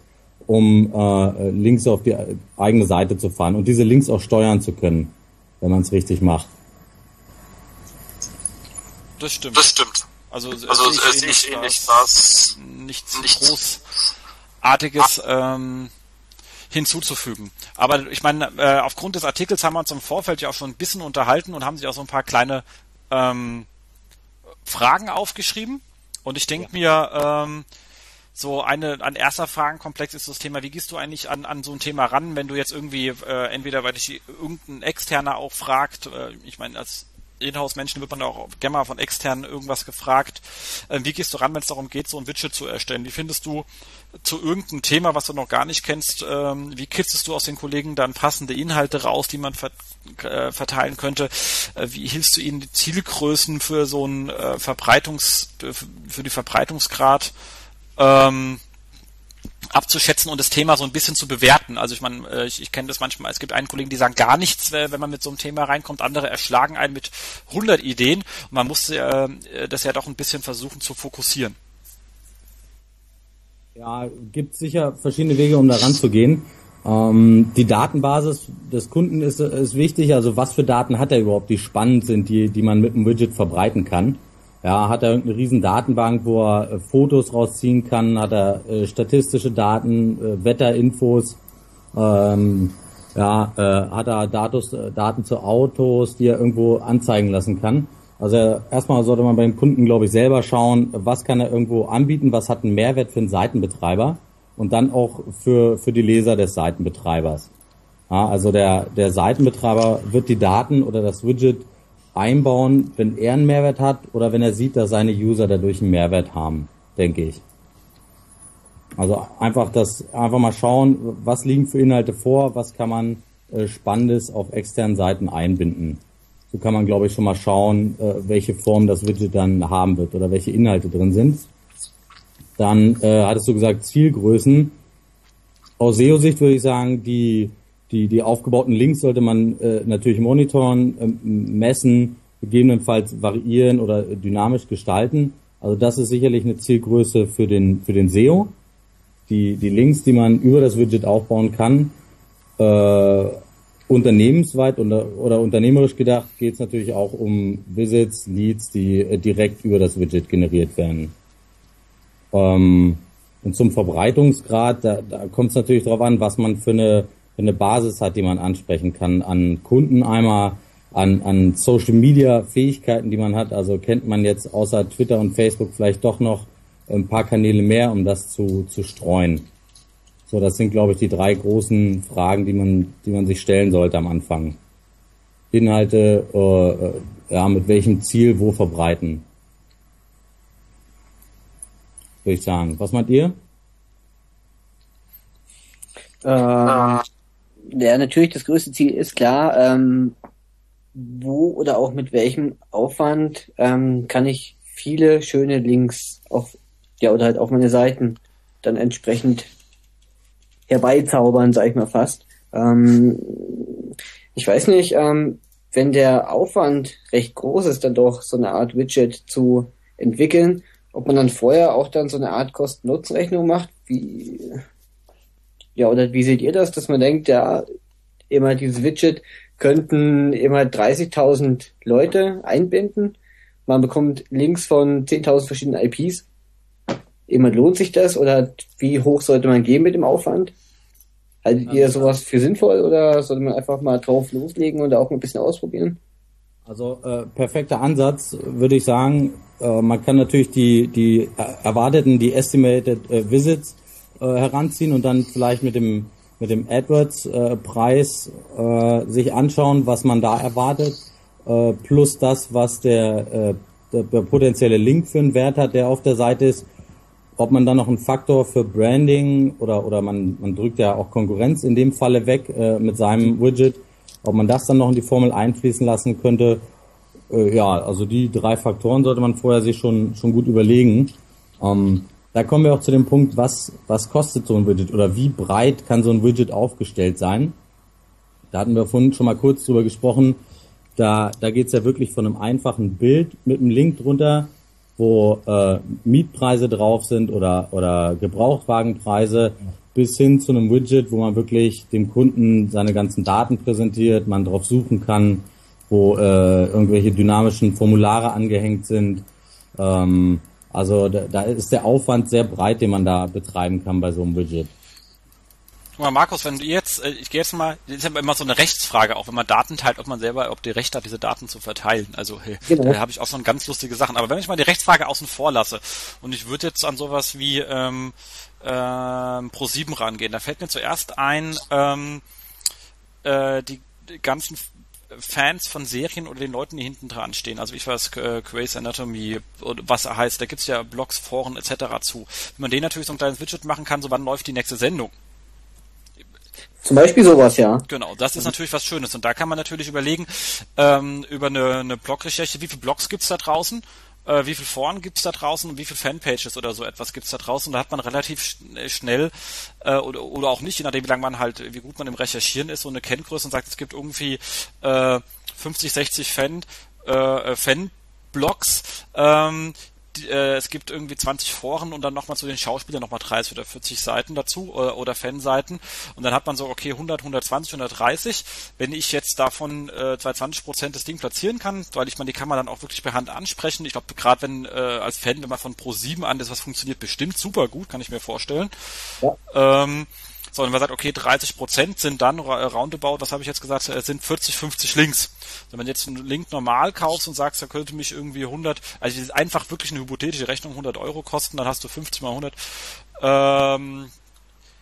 C: um äh, Links auf die eigene Seite zu fahren und diese Links auch steuern zu können, wenn man es richtig macht.
A: Das stimmt.
D: Das stimmt.
A: Also, also es ist nicht ähnlich, was nichts, nichts Großartiges. Ähm, hinzuzufügen. Aber ich meine, äh, aufgrund des Artikels haben wir uns im Vorfeld ja auch schon ein bisschen unterhalten und haben sich auch so ein paar kleine ähm, Fragen aufgeschrieben. Und ich denke ja. mir, ähm, so eine, ein erster Fragenkomplex ist das Thema, wie gehst du eigentlich an, an so ein Thema ran, wenn du jetzt irgendwie, äh, entweder weil dich irgendein Externer auch fragt, äh, ich meine, als Inhouse-Menschen wird man auch gerne mal von externen irgendwas gefragt. Äh, wie gehst du ran, wenn es darum geht, so ein Widget zu erstellen? Wie findest du zu irgendeinem Thema, was du noch gar nicht kennst, ähm, wie kitzelst du aus den Kollegen dann passende Inhalte raus, die man ver äh, verteilen könnte? Äh, wie hilfst du ihnen die Zielgrößen für so ein äh, Verbreitungs, für die Verbreitungsgrad? Ähm, abzuschätzen und das Thema so ein bisschen zu bewerten. Also ich meine, äh, ich, ich kenne das manchmal, es gibt einen Kollegen, die sagen gar nichts, wenn man mit so einem Thema reinkommt, andere erschlagen einen mit 100 Ideen und man muss äh, das ja doch ein bisschen versuchen zu fokussieren.
C: Ja, gibt sicher verschiedene Wege, um da ranzugehen. Ähm, die Datenbasis des Kunden ist, ist wichtig, also was für Daten hat er überhaupt, die spannend sind, die, die man mit einem Widget verbreiten kann. Ja, hat er irgendeine riesen Datenbank, wo er äh, Fotos rausziehen kann, hat er äh, statistische Daten, äh, Wetterinfos, ähm, ja, äh, hat er Datus, äh, Daten zu Autos, die er irgendwo anzeigen lassen kann. Also erstmal sollte man beim Kunden, glaube ich, selber schauen, was kann er irgendwo anbieten, was hat einen Mehrwert für einen Seitenbetreiber und dann auch für, für die Leser des Seitenbetreibers. Ja, also der, der Seitenbetreiber wird die Daten oder das Widget einbauen, wenn er einen Mehrwert hat oder wenn er sieht, dass seine User dadurch einen Mehrwert haben, denke ich. Also einfach das, einfach mal schauen, was liegen für Inhalte vor, was kann man äh, Spannendes auf externen Seiten einbinden. So kann man, glaube ich, schon mal schauen, äh, welche Form das Widget dann haben wird oder welche Inhalte drin sind. Dann äh, hattest du gesagt Zielgrößen. Aus SEO-Sicht würde ich sagen, die, die, die aufgebauten Links sollte man äh, natürlich monitoren, äh, messen, gegebenenfalls variieren oder dynamisch gestalten. Also das ist sicherlich eine Zielgröße für den, für den SEO. Die, die Links, die man über das Widget aufbauen kann, äh, unternehmensweit oder, oder unternehmerisch gedacht geht es natürlich auch um Visits, Leads, die äh, direkt über das Widget generiert werden. Ähm, und zum Verbreitungsgrad, da, da kommt es natürlich darauf an, was man für eine, eine Basis hat, die man ansprechen kann. An Kunden einmal, an, an Social Media Fähigkeiten, die man hat. Also kennt man jetzt außer Twitter und Facebook vielleicht doch noch ein paar Kanäle mehr, um das zu, zu streuen. So, das sind, glaube ich, die drei großen Fragen, die man, die man sich stellen sollte am Anfang. Inhalte, äh, äh ja, mit welchem Ziel wo verbreiten. Würde ich sagen. Was meint ihr?
B: Äh, ja, natürlich, das größte Ziel ist klar, ähm, wo oder auch mit welchem Aufwand ähm, kann ich viele schöne Links auf, ja, oder halt auf meine Seiten dann entsprechend herbeizaubern, sag ich mal fast. Ähm, ich weiß nicht, ähm, wenn der Aufwand recht groß ist, dann doch so eine Art Widget zu entwickeln, ob man dann vorher auch dann so eine Art Kosten-Nutzen-Rechnung macht, wie, ja, oder wie seht ihr das, dass man denkt, ja, immer dieses Widget könnten immer 30.000 Leute einbinden. Man bekommt Links von 10.000 verschiedenen IPs. Immer lohnt sich das oder wie hoch sollte man gehen mit dem Aufwand? Haltet ihr sowas für sinnvoll oder sollte man einfach mal drauf loslegen und auch ein bisschen ausprobieren?
C: Also äh, perfekter Ansatz, würde ich sagen. Äh, man kann natürlich die, die erwarteten, die estimated äh, Visits äh, heranziehen und dann vielleicht mit dem mit dem AdWords-Preis äh, sich anschauen, was man da erwartet, äh, plus das, was der, äh, der, der potenzielle Link für einen Wert hat, der auf der Seite ist. Ob man dann noch einen Faktor für Branding oder, oder man, man drückt ja auch Konkurrenz in dem Falle weg äh, mit seinem Widget, ob man das dann noch in die Formel einfließen lassen könnte. Äh, ja, also die drei Faktoren sollte man vorher sich schon, schon gut überlegen. Ähm, da kommen wir auch zu dem Punkt, was, was kostet so ein Widget oder wie breit kann so ein Widget aufgestellt sein. Da hatten wir vorhin schon mal kurz drüber gesprochen. Da, da geht's ja wirklich von einem einfachen Bild mit einem Link drunter, wo äh, Mietpreise drauf sind oder, oder Gebrauchtwagenpreise, bis hin zu einem Widget, wo man wirklich dem Kunden seine ganzen Daten präsentiert, man drauf suchen kann, wo äh, irgendwelche dynamischen Formulare angehängt sind. Ähm, also da, da ist der Aufwand sehr breit, den man da betreiben kann bei so einem Widget.
A: Guck mal, Markus, wenn du jetzt, äh, ich gehe jetzt mal, das ist ja immer so eine Rechtsfrage, auch wenn man Daten teilt, ob man selber, ob die Recht hat, diese Daten zu verteilen. Also hey, genau. da habe ich auch so ganz lustige Sachen. Aber wenn ich mal die Rechtsfrage außen vor lasse und ich würde jetzt an sowas wie ähm, ähm, Pro7 rangehen, da fällt mir zuerst ein, ähm, äh, die ganzen Fans von Serien oder den Leuten, die hinten dran stehen. Also ich weiß, äh, Grey's Anatomy, was er heißt, da gibt's ja Blogs, Foren etc. zu. Wenn man den natürlich so ein kleines Widget machen kann, so wann läuft die nächste Sendung.
B: Zum Beispiel sowas, ja.
A: Genau, das ist natürlich was Schönes. Und da kann man natürlich überlegen, ähm, über eine, eine Blog-Recherche, wie viele Blogs gibt's da draußen? Äh, wie viel Foren gibt's da draußen und wie viel Fanpages oder so etwas gibt's da draußen. Da hat man relativ äh, schnell äh, oder, oder auch nicht, je nachdem wie lange man halt, wie gut man im Recherchieren ist, so eine Kenngröße und sagt, es gibt irgendwie äh, 50, 60 Fan, äh, Fanblogs, ähm, äh, es gibt irgendwie 20 Foren und dann nochmal zu den Schauspielern nochmal 30 oder 40 Seiten dazu oder, oder Fanseiten und dann hat man so, okay, 100, 120, 130. Wenn ich jetzt davon äh, 20 Prozent das Ding platzieren kann, weil ich meine, die kann man dann auch wirklich per Hand ansprechen. Ich glaube, gerade wenn äh, als Fan, wenn man von Pro 7 an das was funktioniert, bestimmt super gut, kann ich mir vorstellen. Ja. Ähm, so, wenn man sagt, okay, 30 Prozent sind dann roundabout, was habe ich jetzt gesagt, äh, sind 40, 50 Links. Wenn man jetzt einen Link normal kaufst und sagst, er könnte mich irgendwie 100, also einfach wirklich eine hypothetische Rechnung 100 Euro kosten, dann hast du 50 mal 100, ähm,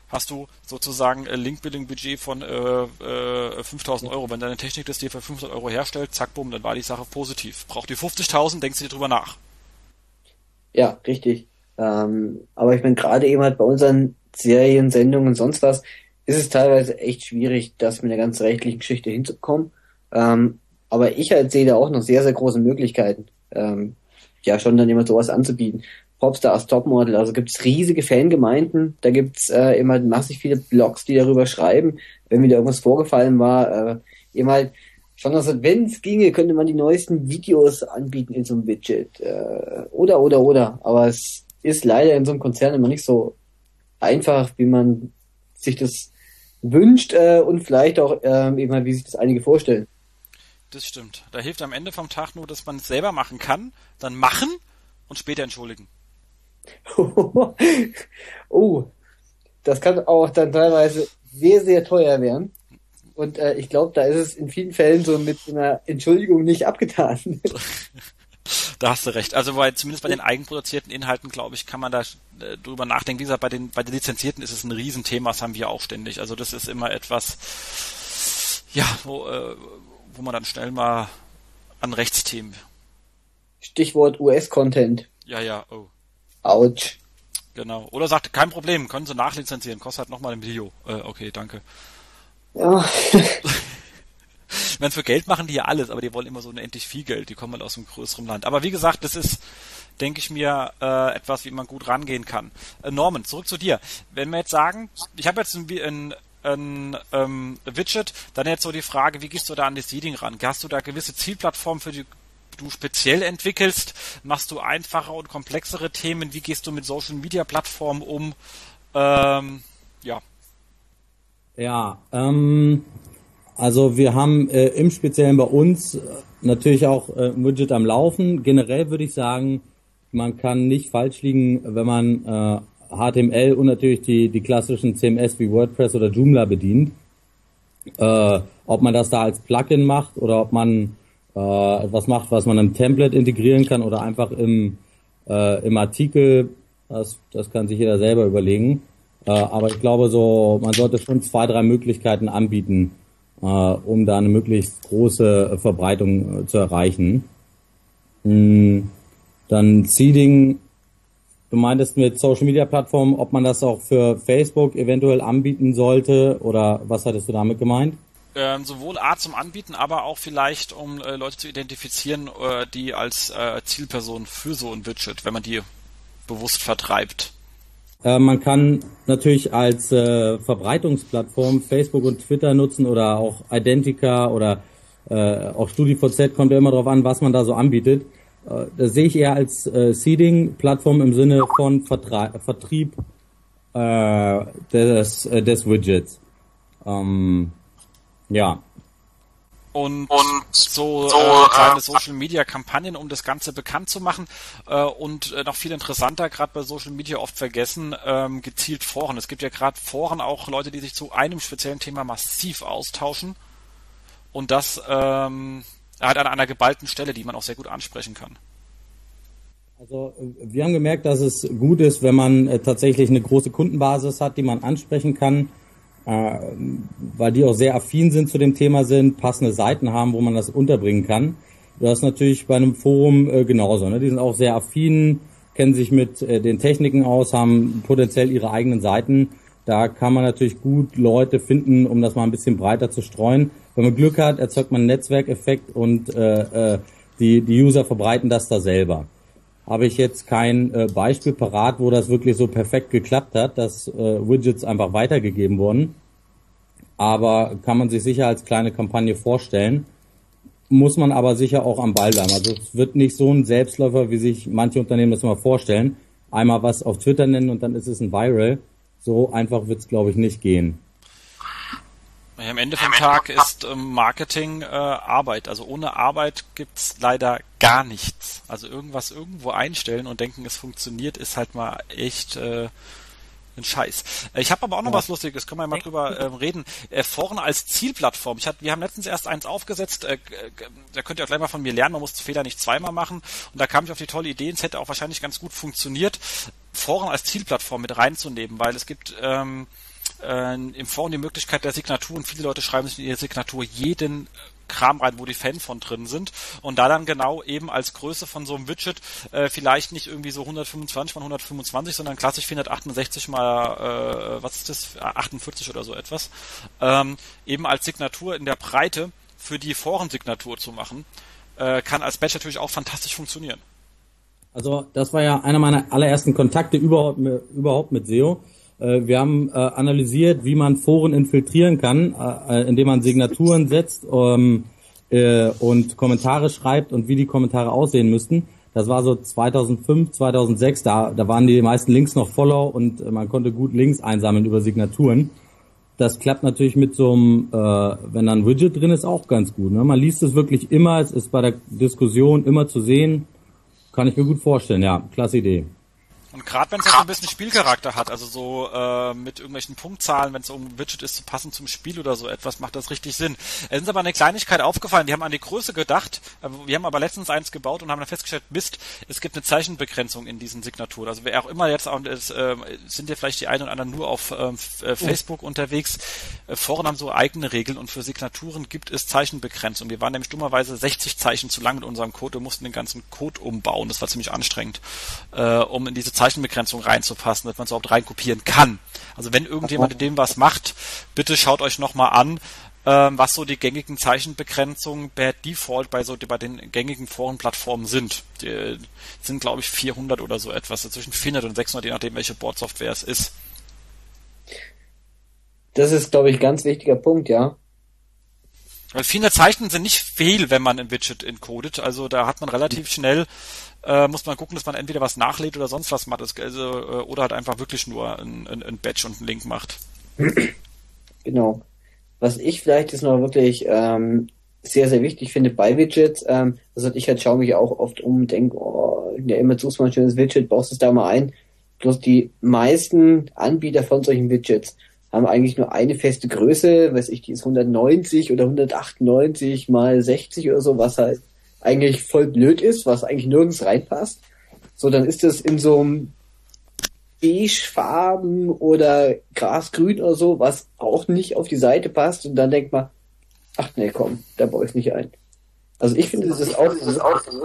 A: hast du sozusagen ein Link-Building-Budget von äh, äh, 5000 Euro. Wenn deine Technik das dir für 500 Euro herstellt, zack, bumm, dann war die Sache positiv. Braucht die 50.000, denkst du dir drüber nach.
B: Ja, richtig. Ähm, aber ich bin gerade eben halt bei unseren Serien, Sendungen, sonst was, ist es teilweise echt schwierig, das mit der ganzen rechtlichen Geschichte hinzukommen. Ähm, aber ich halt sehe da auch noch sehr, sehr große Möglichkeiten, ähm, ja schon dann immer sowas anzubieten. Popstars Topmodel, also gibt's riesige Fangemeinden, da gibt's äh, immer massig viele Blogs, die darüber schreiben, wenn mir da irgendwas vorgefallen war, äh, eben halt schon also wenn es ginge, könnte man die neuesten Videos anbieten in so einem Widget. Äh, oder, oder, oder. Aber es ist leider in so einem Konzern immer nicht so einfach, wie man sich das wünscht äh, und vielleicht auch äh, eben halt, wie sich das einige vorstellen.
A: Das stimmt. Da hilft am Ende vom Tag nur, dass man es selber machen kann, dann machen und später entschuldigen.
B: oh, das kann auch dann teilweise sehr, sehr teuer werden. Und äh, ich glaube, da ist es in vielen Fällen so mit einer Entschuldigung nicht abgetan.
A: da hast du recht. Also weil zumindest bei den eigenproduzierten Inhalten, glaube ich, kann man da äh, drüber nachdenken. Wie gesagt, bei den bei den lizenzierten ist es ein Riesenthema, das haben wir auch ständig. Also das ist immer etwas, ja, wo, äh, wo man dann schnell mal an Rechtsthemen.
B: Stichwort US-Content.
A: Ja, ja, oh.
B: Autsch.
A: Genau. Oder sagt, kein Problem, können Sie nachlizenzieren, kostet halt nochmal ein Video. Äh, okay, danke.
B: Ja.
A: ich meine, für Geld machen die ja alles, aber die wollen immer so unendlich viel Geld. Die kommen halt aus einem größeren Land. Aber wie gesagt, das ist, denke ich mir, äh, etwas, wie man gut rangehen kann. Äh, Norman, zurück zu dir. Wenn wir jetzt sagen, ich habe jetzt ein, ein, ein ähm, Widget, dann jetzt so die Frage, wie gehst du da an das Seeding ran? Hast du da gewisse Zielplattformen, für die du speziell entwickelst? Machst du einfache und komplexere Themen? Wie gehst du mit Social Media Plattformen um? Ähm, ja,
C: ja, ähm, also wir haben äh, im Speziellen bei uns äh, natürlich auch äh, Widget am Laufen. Generell würde ich sagen, man kann nicht falsch liegen, wenn man äh, HTML und natürlich die, die klassischen CMS wie WordPress oder Joomla bedient. Äh, ob man das da als Plugin macht oder ob man äh, etwas macht, was man im Template integrieren kann oder einfach im, äh, im Artikel, das, das kann sich jeder selber überlegen. Äh, aber ich glaube so, man sollte schon zwei, drei Möglichkeiten anbieten, äh, um da eine möglichst große Verbreitung äh, zu erreichen. Mhm. Dann Seeding, du meintest mit Social Media Plattformen, ob man das auch für Facebook eventuell anbieten sollte oder was hattest du damit gemeint?
A: Ähm, sowohl A zum Anbieten, aber auch vielleicht, um äh, Leute zu identifizieren, äh, die als äh, Zielperson für so ein Widget, wenn man die bewusst vertreibt.
C: Äh, man kann natürlich als äh, Verbreitungsplattform Facebook und Twitter nutzen oder auch Identica oder äh, auch StudiVZ kommt ja immer darauf an, was man da so anbietet. Äh, das sehe ich eher als äh, Seeding-Plattform im Sinne von Vertra Vertrieb äh, des, äh, des Widgets. Ähm, ja,
A: und, und so, so äh, kleine äh, Social Media Kampagnen, um das Ganze bekannt zu machen äh, und äh, noch viel interessanter, gerade bei Social Media oft vergessen, ähm, gezielt Foren. Es gibt ja gerade Foren auch Leute, die sich zu einem speziellen Thema massiv austauschen und das ähm, halt an einer geballten Stelle, die man auch sehr gut ansprechen kann.
C: Also wir haben gemerkt, dass es gut ist, wenn man äh, tatsächlich eine große Kundenbasis hat, die man ansprechen kann äh, weil die auch sehr affin sind zu dem Thema sind, passende Seiten haben, wo man das unterbringen kann. Das ist natürlich bei einem Forum äh, genauso. Ne? Die sind auch sehr affin, kennen sich mit äh, den Techniken aus, haben potenziell ihre eigenen Seiten. Da kann man natürlich gut Leute finden, um das mal ein bisschen breiter zu streuen. Wenn man Glück hat, erzeugt man einen Netzwerkeffekt und äh, äh, die, die User verbreiten das da selber habe ich jetzt kein äh, Beispiel parat, wo das wirklich so perfekt geklappt hat, dass äh, Widgets einfach weitergegeben wurden. Aber kann man sich sicher als kleine Kampagne vorstellen. Muss man aber sicher auch am Ball bleiben. Also es wird nicht so ein Selbstläufer, wie sich manche Unternehmen das immer vorstellen. Einmal was auf Twitter nennen und dann ist es ein Viral. So einfach wird es, glaube ich, nicht gehen.
A: Am Ende vom Tag ist ähm, Marketing äh, Arbeit. Also ohne Arbeit gibt's leider gar nichts. Also irgendwas irgendwo einstellen und denken, es funktioniert, ist halt mal echt äh, ein Scheiß. Äh, ich habe aber auch noch ja. was Lustiges, können wir mal drüber äh, reden. Äh, Foren als Zielplattform. Ich hab, wir haben letztens erst eins aufgesetzt, äh, da könnt ihr auch gleich mal von mir lernen, man muss Fehler nicht zweimal machen. Und da kam ich auf die tolle Idee, es hätte auch wahrscheinlich ganz gut funktioniert, Foren als Zielplattform mit reinzunehmen, weil es gibt ähm, äh, im Forum die Möglichkeit der Signatur und viele Leute schreiben sich in ihre Signatur jeden Kram rein, wo die Fans von drin sind und da dann genau eben als Größe von so einem Widget äh, vielleicht nicht irgendwie so 125 mal 125, sondern klassisch 468 mal, äh, was ist das, 48 oder so etwas, ähm, eben als Signatur in der Breite für die Forensignatur zu machen, äh, kann als Badge natürlich auch fantastisch funktionieren.
C: Also das war ja einer meiner allerersten Kontakte überhaupt, überhaupt mit SEO. Äh, wir haben äh, analysiert, wie man Foren infiltrieren kann, äh, indem man Signaturen setzt ähm, und Kommentare schreibt und wie die Kommentare aussehen müssten. Das war so 2005, 2006, da, da waren die meisten Links noch Follow und man konnte gut Links einsammeln über Signaturen. Das klappt natürlich mit so einem, äh, wenn da ein Widget drin ist, auch ganz gut. Ne? Man liest es wirklich immer, es ist bei der Diskussion immer zu sehen. Kann ich mir gut vorstellen, ja, klasse Idee.
A: Und gerade wenn es so ein bisschen Spielcharakter hat, also so äh, mit irgendwelchen Punktzahlen, wenn es um Widget ist, passend zum Spiel oder so etwas, macht das richtig Sinn. Es ist aber eine Kleinigkeit aufgefallen, die haben an die Größe gedacht, äh, wir haben aber letztens eins gebaut und haben dann festgestellt, Mist, es gibt eine Zeichenbegrenzung in diesen Signaturen. Also wer auch immer jetzt, auch, es, äh, sind ja vielleicht die einen oder anderen nur auf ähm, äh, Facebook oh. unterwegs, äh, Foren haben so eigene Regeln und für Signaturen gibt es Zeichenbegrenzung. Wir waren nämlich dummerweise 60 Zeichen zu lang mit unserem Code und mussten den ganzen Code umbauen. Das war ziemlich anstrengend, äh, um in diese Zeichenbegrenzung Zeichenbegrenzung reinzupassen, dass man es überhaupt reinkopieren kann. Also wenn irgendjemand in dem was macht, bitte schaut euch nochmal an, ähm, was so die gängigen Zeichenbegrenzungen per Default bei so bei den gängigen Forenplattformen sind. Die sind glaube ich 400 oder so etwas, zwischen 400 und 600, je nachdem welche Boardsoftware es ist.
B: Das ist glaube ich ganz wichtiger Punkt, ja.
A: Weil 400 Zeichen sind nicht viel, wenn man ein Widget encodet. Also da hat man relativ schnell äh, muss man gucken, dass man entweder was nachlädt oder sonst was macht, also, äh, oder halt einfach wirklich nur ein, ein, ein Badge und einen Link macht.
B: Genau. Was ich vielleicht jetzt noch wirklich ähm, sehr, sehr wichtig finde bei Widgets, ähm, also ich halt schaue mich auch oft um, denke, oh, ja, immer suchst mal ein schönes Widget, baust es da mal ein. Bloß die meisten Anbieter von solchen Widgets haben eigentlich nur eine feste Größe, weiß ich, die ist 190 oder 198 mal 60 oder so, was halt eigentlich voll blöd ist, was eigentlich nirgends reinpasst. So, dann ist das in so einem Beigefarben oder Grasgrün oder so, was auch nicht auf die Seite passt. Und dann denkt man, ach nee, komm, da baue ich nicht ein. Also ich finde, das ist auch...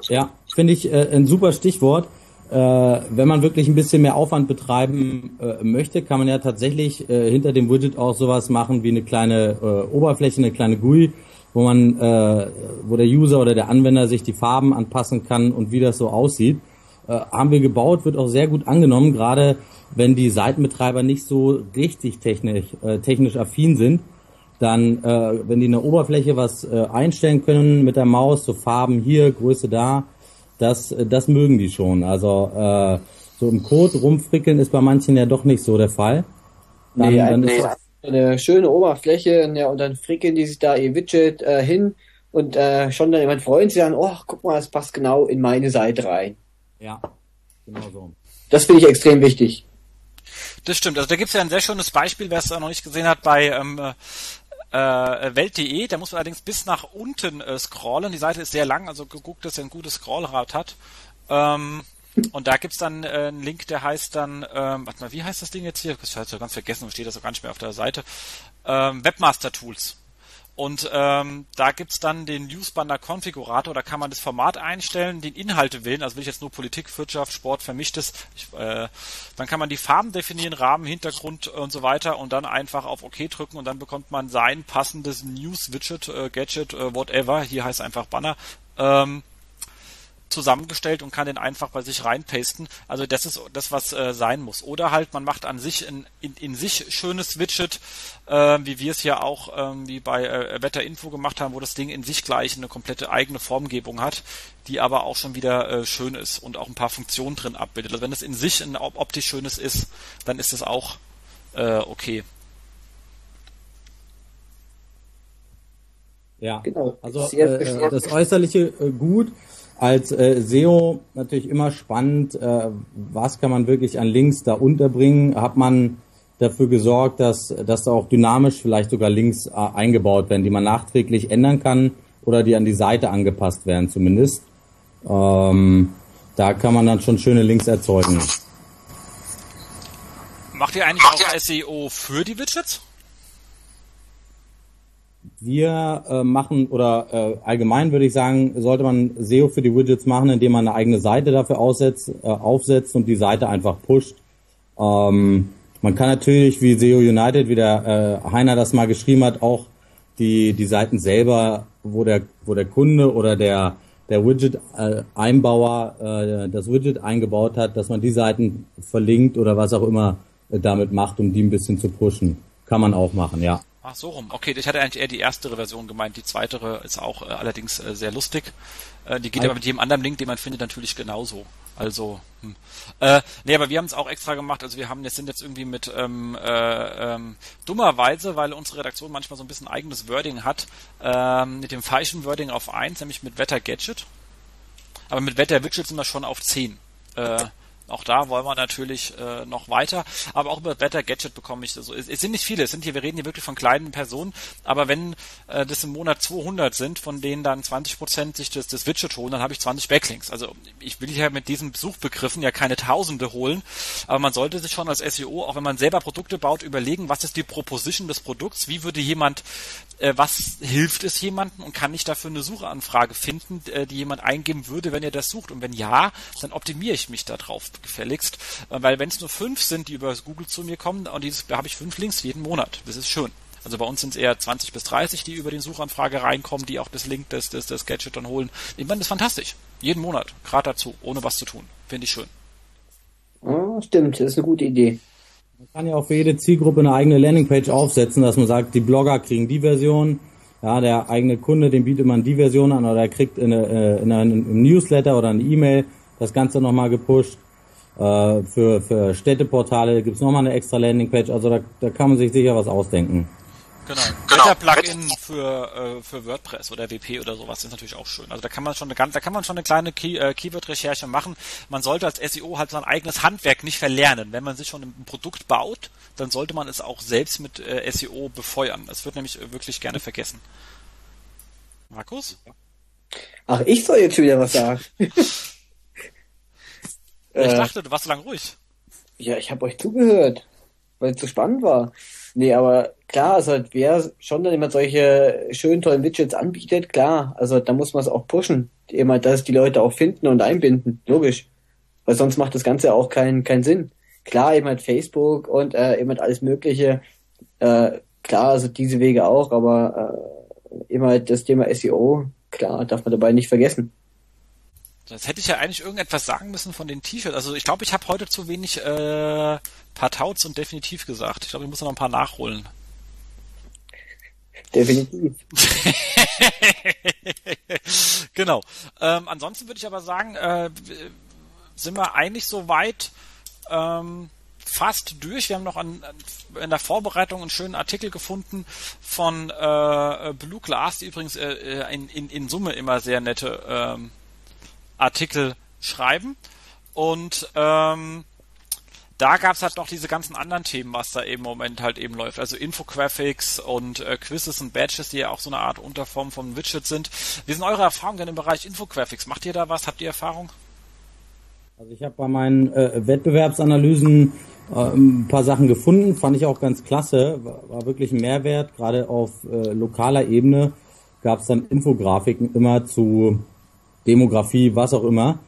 C: Ja, finde ich äh, ein super Stichwort. Äh, wenn man wirklich ein bisschen mehr Aufwand betreiben äh, möchte, kann man ja tatsächlich äh, hinter dem Widget auch sowas machen wie eine kleine äh, Oberfläche, eine kleine GUI, wo man, äh, wo der User oder der Anwender sich die Farben anpassen kann und wie das so aussieht. Äh, haben wir gebaut, wird auch sehr gut angenommen, gerade wenn die Seitenbetreiber nicht so richtig technisch, äh, technisch affin sind. Dann, äh, wenn die in der Oberfläche was äh, einstellen können mit der Maus, so Farben hier, Größe da, das, äh, das mögen die schon. Also äh, so im Code rumfrickeln ist bei manchen ja doch nicht so der Fall.
B: Dann, nee, dann nee, ist eine schöne Oberfläche ja, und dann frickeln die sich da ihr Widget äh, hin und äh, schon dann jemand freuen sich dann, oh, guck mal, das passt genau in meine Seite rein.
C: Ja, genau so.
B: Das finde ich extrem wichtig.
A: Das stimmt. Also da gibt es ja ein sehr schönes Beispiel, wer es noch nicht gesehen hat, bei ähm, äh, Welt.de. Da muss man allerdings bis nach unten äh, scrollen. Die Seite ist sehr lang, also geguckt, dass er ein gutes Scrollrad hat. Ähm, und da gibt's dann äh, einen Link, der heißt dann, ähm, warte mal, wie heißt das Ding jetzt hier? Ich hab's ja ganz vergessen, steht das auch gar nicht mehr auf der Seite. Ähm, Webmaster Tools. Und ähm, da gibt's dann den Newsbanner Konfigurator, da kann man das Format einstellen, den Inhalte wählen, also will ich jetzt nur Politik, Wirtschaft, Sport, Vermischtes, äh, dann kann man die Farben definieren, Rahmen, Hintergrund und so weiter und dann einfach auf OK drücken und dann bekommt man sein passendes News-Widget, äh, Gadget, äh, whatever, hier heißt einfach Banner, ähm, zusammengestellt und kann den einfach bei sich reinpasten. Also das ist das, was äh, sein muss. Oder halt, man macht an sich ein in, in sich schönes Widget, äh, wie wir es hier auch ähm, wie bei äh, Wetterinfo gemacht haben, wo das Ding in sich gleich eine komplette eigene Formgebung hat, die aber auch schon wieder äh, schön ist und auch ein paar Funktionen drin abbildet. Also wenn es in sich ein optisch schönes ist, dann ist es auch äh, okay.
C: Ja, genau. Also äh, das Äußerliche äh, gut, als äh, SEO natürlich immer spannend, äh, was kann man wirklich an Links da unterbringen? Hat man dafür gesorgt, dass, dass da auch dynamisch vielleicht sogar Links äh, eingebaut werden, die man nachträglich ändern kann oder die an die Seite angepasst werden zumindest. Ähm, da kann man dann schon schöne Links erzeugen.
A: Macht ihr eigentlich auch SEO für die Widgets?
C: Wir äh, machen oder äh, allgemein würde ich sagen, sollte man SEO für die Widgets machen, indem man eine eigene Seite dafür aussetzt, äh, aufsetzt und die Seite einfach pusht. Ähm, man kann natürlich, wie SEO United, wie der äh, Heiner das mal geschrieben hat, auch die, die Seiten selber, wo der, wo der Kunde oder der, der Widget-Einbauer äh, das Widget eingebaut hat, dass man die Seiten verlinkt oder was auch immer äh, damit macht, um die ein bisschen zu pushen. Kann man auch machen, ja.
A: Ach so rum. Okay, ich hatte eigentlich eher die erstere Version gemeint. Die zweite ist auch äh, allerdings äh, sehr lustig. Äh, die geht aber mit jedem anderen Link, den man findet, natürlich genauso. Also, hm. äh, nee, aber wir haben es auch extra gemacht. Also wir haben jetzt sind jetzt irgendwie mit ähm, äh, ähm, dummerweise, weil unsere Redaktion manchmal so ein bisschen eigenes Wording hat, ähm, mit dem falschen Wording auf 1, nämlich mit Wetter Gadget. Aber mit Wetter Widget sind wir schon auf 10. Äh, auch da wollen wir natürlich äh, noch weiter. Aber auch über Better Gadget bekomme ich so. Es, es, sind nicht viele. Es sind hier, wir reden hier wirklich von kleinen Personen. Aber wenn äh, das im Monat 200 sind, von denen dann 20 Prozent sich das, das Widget holen, dann habe ich 20 Backlinks. Also ich will hier mit diesen Suchbegriffen ja keine Tausende holen. Aber man sollte sich schon als SEO, auch wenn man selber Produkte baut, überlegen, was ist die Proposition des Produkts? Wie würde jemand, äh, was hilft es jemandem und kann ich dafür eine Suchanfrage finden, äh, die jemand eingeben würde, wenn er das sucht? Und wenn ja, dann optimiere ich mich darauf gefälligst. Äh, weil wenn es nur fünf sind, die über Google zu mir kommen, und dieses, da habe ich fünf Links jeden Monat. Das ist schön. Also bei uns sind es eher 20 bis 30, die über den Suchanfrage reinkommen, die auch das Link des, des, des Gadget dann holen. Ich meine, das ist fantastisch. Jeden Monat. Gerade dazu, ohne was zu tun. Finde ich schön.
B: Oh, stimmt, das ist eine gute Idee.
C: Man kann ja auch für jede Zielgruppe eine eigene Landingpage aufsetzen, dass man sagt, die Blogger kriegen die Version, ja, der eigene Kunde, dem bietet man die Version an oder er kriegt in, eine, äh, in einem Newsletter oder eine E-Mail das Ganze nochmal gepusht. Äh, für, für Städteportale gibt es nochmal eine extra Landingpage, also da, da kann man sich sicher was ausdenken.
A: Genau. genau. Wetter-Plugin für, äh, für WordPress oder WP oder sowas ist natürlich auch schön. Also da kann man schon eine ganz, da kann man schon eine kleine Key, äh, Keyword-Recherche machen. Man sollte als SEO halt sein eigenes Handwerk nicht verlernen. Wenn man sich schon ein Produkt baut, dann sollte man es auch selbst mit äh, SEO befeuern. Das wird nämlich wirklich gerne vergessen. Markus?
B: Ach, ich soll jetzt schon wieder was sagen.
A: Ich äh, dachte, du warst so lange ruhig.
B: Ja, ich habe euch zugehört, weil es so spannend war. Nee, aber klar, also wer schon dann immer solche schönen, tollen Widgets anbietet, klar, also da muss man es auch pushen. Immer, dass die Leute auch finden und einbinden, logisch. Weil sonst macht das Ganze auch keinen keinen Sinn. Klar, eben halt Facebook und äh, eben halt alles Mögliche. Äh, klar, also diese Wege auch, aber äh, immer halt das Thema SEO, klar, darf man dabei nicht vergessen.
A: Jetzt hätte ich ja eigentlich irgendetwas sagen müssen von den T-Shirts. Also ich glaube, ich habe heute zu wenig äh, Partauts und definitiv gesagt. Ich glaube, ich muss noch ein paar nachholen.
B: Definitiv.
A: genau. Ähm, ansonsten würde ich aber sagen, äh, sind wir eigentlich so weit ähm, fast durch. Wir haben noch an, in der Vorbereitung einen schönen Artikel gefunden von äh, Blue Glass, die übrigens äh, äh in, in, in Summe immer sehr nette ähm, Artikel schreiben. Und ähm, da gab's halt noch diese ganzen anderen Themen, was da im Moment halt eben läuft. Also Infographics und äh, Quizzes und Badges, die ja auch so eine Art Unterform von Widget sind. Wie sind eure Erfahrungen denn im Bereich Infographics? Macht ihr da was? Habt ihr Erfahrung?
C: Also ich habe bei meinen äh, Wettbewerbsanalysen äh, ein paar Sachen gefunden, fand ich auch ganz klasse, war, war wirklich ein Mehrwert. Gerade auf äh, lokaler Ebene gab's dann Infografiken immer zu Demografie, was auch immer,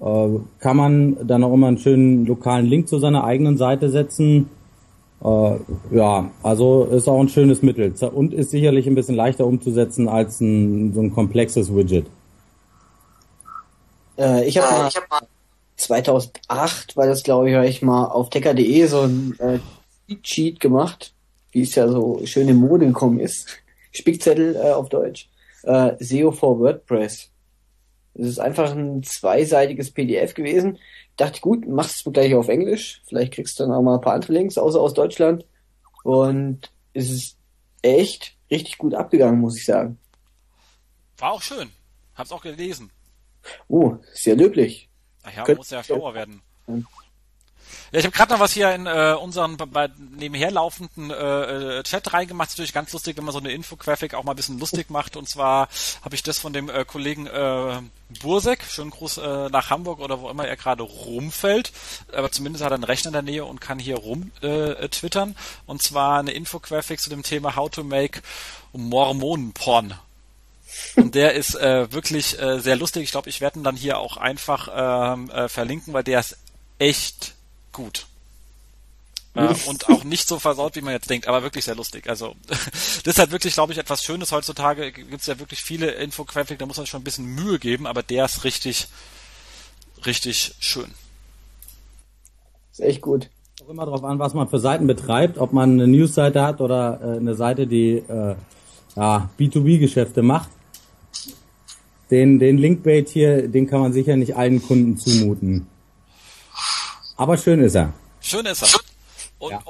C: äh, kann man dann auch immer einen schönen lokalen Link zu seiner eigenen Seite setzen. Äh, ja, also ist auch ein schönes Mittel und ist sicherlich ein bisschen leichter umzusetzen als ein, so ein komplexes Widget.
B: Äh, ich habe mal, hab mal 2008, weil das glaube ich, habe ich mal auf tecker.de so ein äh, Cheat gemacht, wie es ja so schön in Mode gekommen ist. Spickzettel äh, auf Deutsch. Äh, SEO for WordPress. Es ist einfach ein zweiseitiges PDF gewesen. Ich dachte, gut, machst du gleich auf Englisch. Vielleicht kriegst du dann auch mal ein paar andere Links, außer aus Deutschland. Und es ist echt richtig gut abgegangen, muss ich sagen.
A: War auch schön. Hab's auch gelesen.
B: Oh, sehr löblich.
A: Ach ja, Könnt muss ja schlauer werden. Ja, ich habe gerade noch was hier in äh, unseren bei, nebenher laufenden äh, äh, Chat reingemacht. Ist natürlich ganz lustig, wenn man so eine Infografik auch mal ein bisschen lustig macht. Und zwar habe ich das von dem äh, Kollegen äh, Bursek, schönen Gruß äh, nach Hamburg oder wo immer er gerade rumfällt. Aber zumindest hat er einen Rechner in der Nähe und kann hier rum äh, twittern. Und zwar eine Infografik zu dem Thema How to make Mormonenporn. Und der ist äh, wirklich äh, sehr lustig. Ich glaube, ich werde ihn dann hier auch einfach ähm, äh, verlinken, weil der ist echt gut. Äh, und auch nicht so versaut, wie man jetzt denkt, aber wirklich sehr lustig. Also das ist halt wirklich, glaube ich, etwas Schönes. Heutzutage gibt es ja wirklich viele Infografik, da muss man schon ein bisschen Mühe geben, aber der ist richtig, richtig schön.
B: Ist echt gut.
C: Auch immer darauf an, was man für Seiten betreibt, ob man eine Newsseite hat oder äh, eine Seite, die äh, ja, B2B-Geschäfte macht. Den, den Linkbait hier, den kann man sicher nicht allen Kunden zumuten. Aber schön ist er.
A: Schön ist er. Und, ja.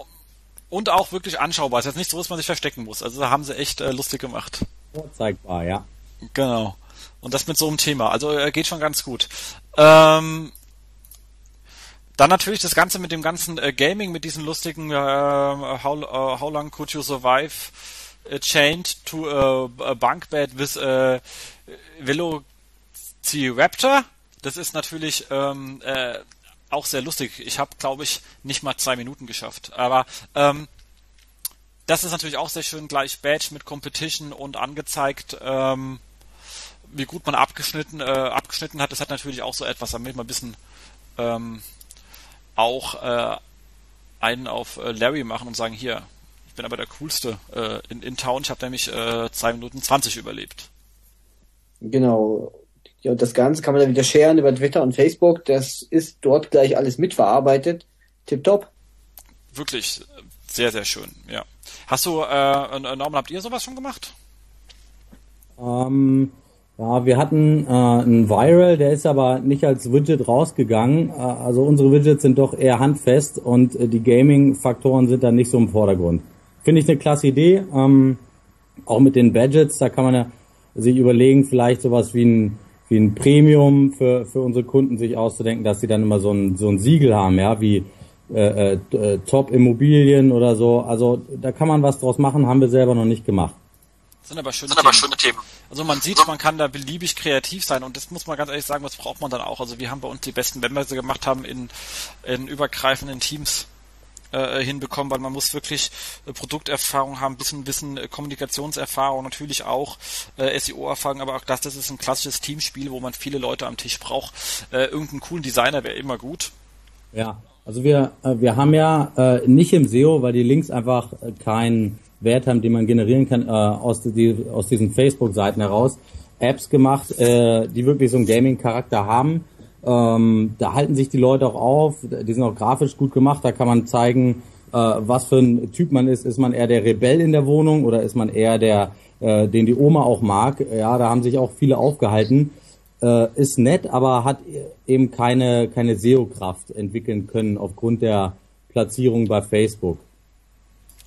A: und auch wirklich anschaubar. Es ist jetzt nicht so, dass man sich verstecken muss. Also da haben sie echt äh, lustig gemacht.
C: Vorzeigbar, ja.
A: Genau. Und das mit so einem Thema. Also äh, geht schon ganz gut. Ähm, dann natürlich das Ganze mit dem ganzen äh, Gaming, mit diesen lustigen äh, how, uh, how long could you survive uh, chained to a, a bunk bed with a Velociraptor? Das ist natürlich ähm, äh, auch sehr lustig. Ich habe, glaube ich, nicht mal zwei Minuten geschafft. Aber ähm, das ist natürlich auch sehr schön. Gleich Badge mit Competition und angezeigt, ähm, wie gut man abgeschnitten, äh, abgeschnitten hat. Das hat natürlich auch so etwas, damit man ein bisschen ähm, auch äh, einen auf äh, Larry machen und sagen, hier, ich bin aber der Coolste äh, in, in Town. Ich habe nämlich äh, zwei Minuten 20 überlebt.
B: Genau. Ja, und das Ganze kann man dann wieder sharen über Twitter und Facebook. Das ist dort gleich alles mitverarbeitet. Tipptopp.
A: Wirklich sehr, sehr schön, ja. Hast du, äh, Norman, habt ihr sowas schon gemacht?
C: Ähm, ja, wir hatten äh, einen Viral, der ist aber nicht als Widget rausgegangen. Äh, also unsere Widgets sind doch eher handfest und äh, die Gaming-Faktoren sind dann nicht so im Vordergrund. Finde ich eine klasse Idee. Ähm, auch mit den Badgets, da kann man ja sich überlegen, vielleicht sowas wie ein wie ein Premium für, für unsere Kunden sich auszudenken, dass sie dann immer so ein, so ein Siegel haben, ja, wie äh, äh, Top Immobilien oder so. Also da kann man was draus machen, haben wir selber noch nicht gemacht.
A: Das sind aber schöne, sind Themen. Aber schöne Themen. Also man sieht, man kann da beliebig kreativ sein und das muss man ganz ehrlich sagen, was braucht man dann auch. Also wir haben bei uns die besten, wenn wir sie gemacht haben, in, in übergreifenden Teams äh, hinbekommen, weil man muss wirklich äh, Produkterfahrung haben, bisschen Wissen, äh, Kommunikationserfahrung, natürlich auch äh, SEO-Erfahrung, aber auch das, das ist ein klassisches Teamspiel, wo man viele Leute am Tisch braucht. Äh, irgendeinen coolen Designer wäre immer gut.
C: Ja, also wir, äh, wir haben ja äh, nicht im SEO, weil die Links einfach äh, keinen Wert haben, den man generieren kann äh, aus, die, aus diesen Facebook-Seiten heraus, Apps gemacht, äh, die wirklich so einen Gaming-Charakter haben ähm, da halten sich die Leute auch auf, die sind auch grafisch gut gemacht, da kann man zeigen, äh, was für ein Typ man ist. Ist man eher der Rebell in der Wohnung oder ist man eher der, äh, den die Oma auch mag? Ja, da haben sich auch viele aufgehalten. Äh, ist nett, aber hat eben keine, keine SEO-Kraft entwickeln können aufgrund der Platzierung bei Facebook.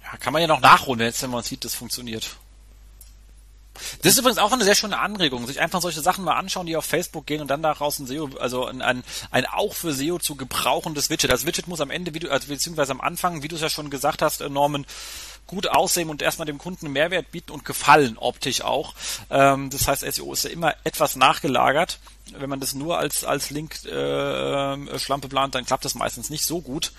A: Ja, kann man ja noch nachholen, wenn man sieht, das funktioniert. Das ist übrigens auch eine sehr schöne Anregung, sich einfach solche Sachen mal anschauen, die auf Facebook gehen und dann daraus ein SEO, also ein, ein, ein auch für SEO zu gebrauchendes Widget. Das Widget muss am Ende, wie du, also beziehungsweise am Anfang, wie du es ja schon gesagt hast, äh, Norman, gut aussehen und erstmal dem Kunden einen Mehrwert bieten und gefallen, optisch auch. Ähm, das heißt, SEO ist ja immer etwas nachgelagert. Wenn man das nur als, als Link äh, plant, dann klappt das meistens nicht so gut.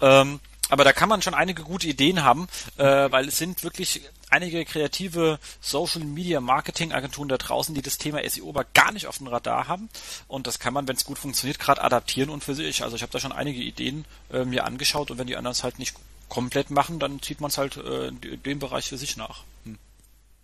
A: Ähm, aber da kann man schon einige gute Ideen haben, äh, weil es sind wirklich einige kreative Social Media Marketing Agenturen da draußen, die das Thema SEO aber gar nicht auf dem Radar haben. Und das kann man, wenn es gut funktioniert, gerade adaptieren und für sich. Also ich habe da schon einige Ideen äh, mir angeschaut und wenn die anderen es halt nicht komplett machen, dann zieht man es halt äh, dem Bereich für sich nach. Hm.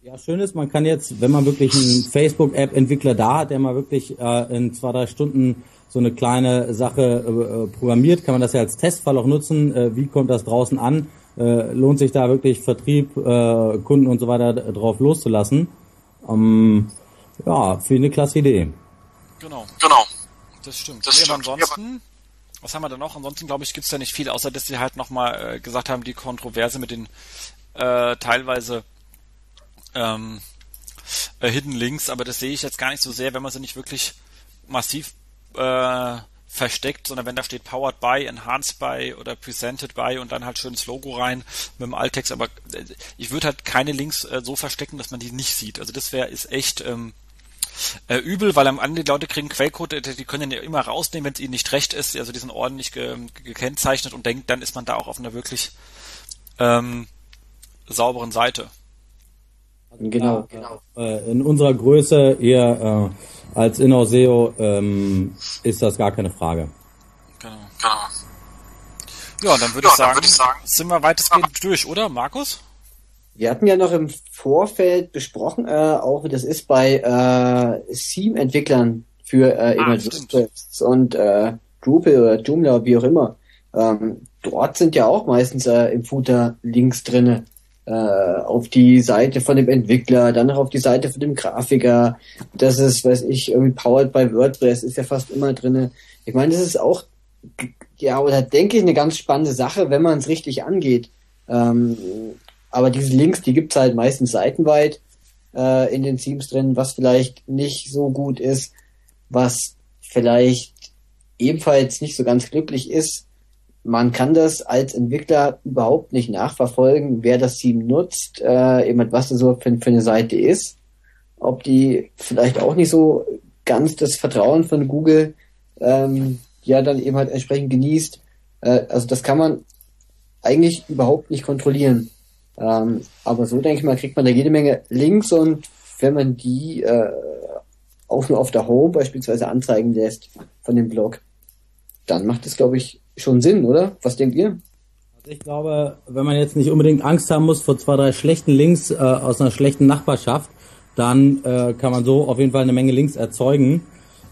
C: Ja, schön ist, man kann jetzt, wenn man wirklich einen Facebook-App-Entwickler da hat, der mal wirklich äh, in zwei, drei Stunden so eine kleine Sache äh, programmiert, kann man das ja als Testfall auch nutzen. Äh, wie kommt das draußen an? Äh, lohnt sich da wirklich Vertrieb, äh, Kunden und so weiter drauf loszulassen? Ähm, ja, für eine klasse Idee.
A: Genau. Genau. Das stimmt. Das stimmt. ansonsten, was haben wir da noch? Ansonsten glaube ich, gibt's da nicht viel, außer dass sie halt nochmal äh, gesagt haben, die Kontroverse mit den äh, teilweise ähm, äh, Hidden Links, aber das sehe ich jetzt gar nicht so sehr, wenn man sie nicht wirklich massiv äh, versteckt, sondern wenn da steht Powered by, Enhanced by oder Presented by und dann halt schönes Logo rein mit dem Alttext, aber äh, ich würde halt keine Links äh, so verstecken, dass man die nicht sieht. Also das wäre ist echt ähm, äh, übel, weil am Ende die Leute kriegen Quellcode, äh, die können den ja immer rausnehmen, wenn es ihnen nicht recht ist, also die sind ordentlich ge gekennzeichnet und denkt, dann ist man da auch auf einer wirklich ähm, sauberen Seite.
C: Genau, genau. Äh, in unserer Größe eher äh, als InnoSeo ähm, ist das gar keine Frage. Genau.
A: genau. Ja, dann würde ja, ich, sagen, würd ich sagen, sind wir weitestgehend durch, oder, Markus?
B: Wir hatten ja noch im Vorfeld besprochen, äh, auch wie das ist bei äh, Theme-Entwicklern für äh, ah, WordPress und äh, Drupal oder Joomla, wie auch immer. Ähm, dort sind ja auch meistens äh, im Footer Links drinne äh, auf die Seite von dem Entwickler, dann noch auf die Seite von dem Grafiker. Das ist, weiß ich, irgendwie powered by WordPress, ist ja fast immer drinne. Ich meine, das ist auch, ja, oder denke ich, eine ganz spannende Sache, wenn man es richtig angeht. Ähm, aber diese Links, die gibt's halt meistens seitenweit äh, in den Themes drin, was vielleicht nicht so gut ist, was vielleicht ebenfalls nicht so ganz glücklich ist. Man kann das als Entwickler überhaupt nicht nachverfolgen, wer das Team nutzt, äh, eben was das so für, für eine Seite ist. Ob die vielleicht auch nicht so ganz das Vertrauen von Google ähm, ja dann eben halt entsprechend genießt. Äh, also das kann man eigentlich überhaupt nicht kontrollieren. Ähm, aber so denke ich mal, kriegt man da jede Menge Links und wenn man die äh, auch nur auf der Home beispielsweise anzeigen lässt von dem Blog, dann macht es, glaube ich, schon Sinn, oder? Was denkt ihr?
C: Also ich glaube, wenn man jetzt nicht unbedingt Angst haben muss vor zwei, drei schlechten Links äh, aus einer schlechten Nachbarschaft, dann äh, kann man so auf jeden Fall eine Menge Links erzeugen.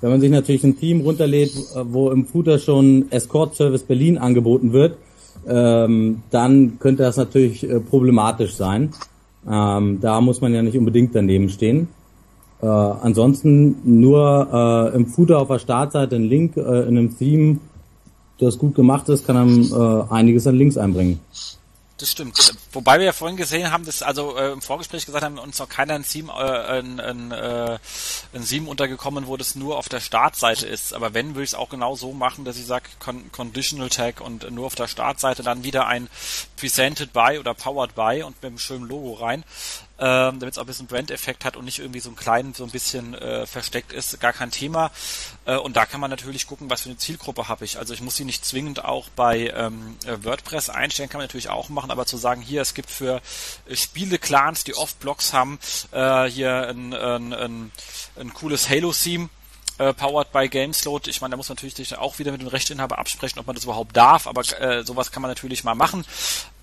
C: Wenn man sich natürlich ein Team runterlädt, äh, wo im Footer schon Escort Service Berlin angeboten wird, ähm, dann könnte das natürlich äh, problematisch sein. Ähm, da muss man ja nicht unbedingt daneben stehen. Äh, ansonsten nur äh, im Footer auf der Startseite ein Link äh, in einem Theme, das gut gemacht ist, kann einem äh, einiges an Links einbringen.
A: Das stimmt. Wobei wir ja vorhin gesehen haben, dass also äh, im Vorgespräch gesagt haben, uns noch keiner ein Theme, äh, ein, ein, äh, ein Theme untergekommen, wo das nur auf der Startseite ist. Aber wenn, würde ich es auch genau so machen, dass ich sage Con Conditional Tag und nur auf der Startseite dann wieder ein Presented by oder Powered by und mit einem schönen Logo rein ähm, damit es auch ein bisschen Brand-Effekt hat und nicht irgendwie so ein klein, so ein bisschen äh, versteckt ist, gar kein Thema. Äh, und da kann man natürlich gucken, was für eine Zielgruppe habe ich. Also ich muss sie nicht zwingend auch bei ähm, äh, WordPress einstellen, kann man natürlich auch machen, aber zu sagen, hier, es gibt für äh, Spiele-Clans, die oft Blogs haben, äh, hier ein, ein, ein, ein cooles Halo-Theme, äh, powered by Gamesload. Ich meine, da muss man natürlich auch wieder mit dem Rechteinhaber absprechen, ob man das überhaupt darf, aber äh, sowas kann man natürlich mal machen.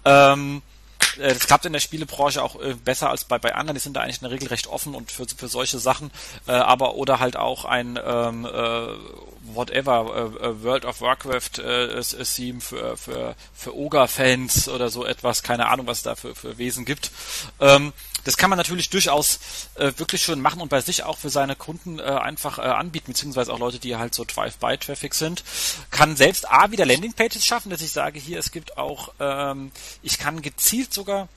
A: Ähm, äh, das klappt in der Spielebranche auch äh, besser als bei, bei anderen. Die sind da eigentlich in der Regel recht offen und für, für solche Sachen. Äh, aber oder halt auch ein ähm, äh, whatever äh, World of Warcraft äh, Theme für für für Ogre-Fans oder so etwas. Keine Ahnung, was es da für, für Wesen gibt. Ähm, das kann man natürlich durchaus äh, wirklich schön machen und bei sich auch für seine Kunden äh, einfach äh, anbieten, beziehungsweise auch Leute, die halt so Drive-by-Traffic sind. Kann selbst A wieder Landingpages schaffen, dass ich sage, hier, es gibt auch, ähm, ich kann gezielt sogar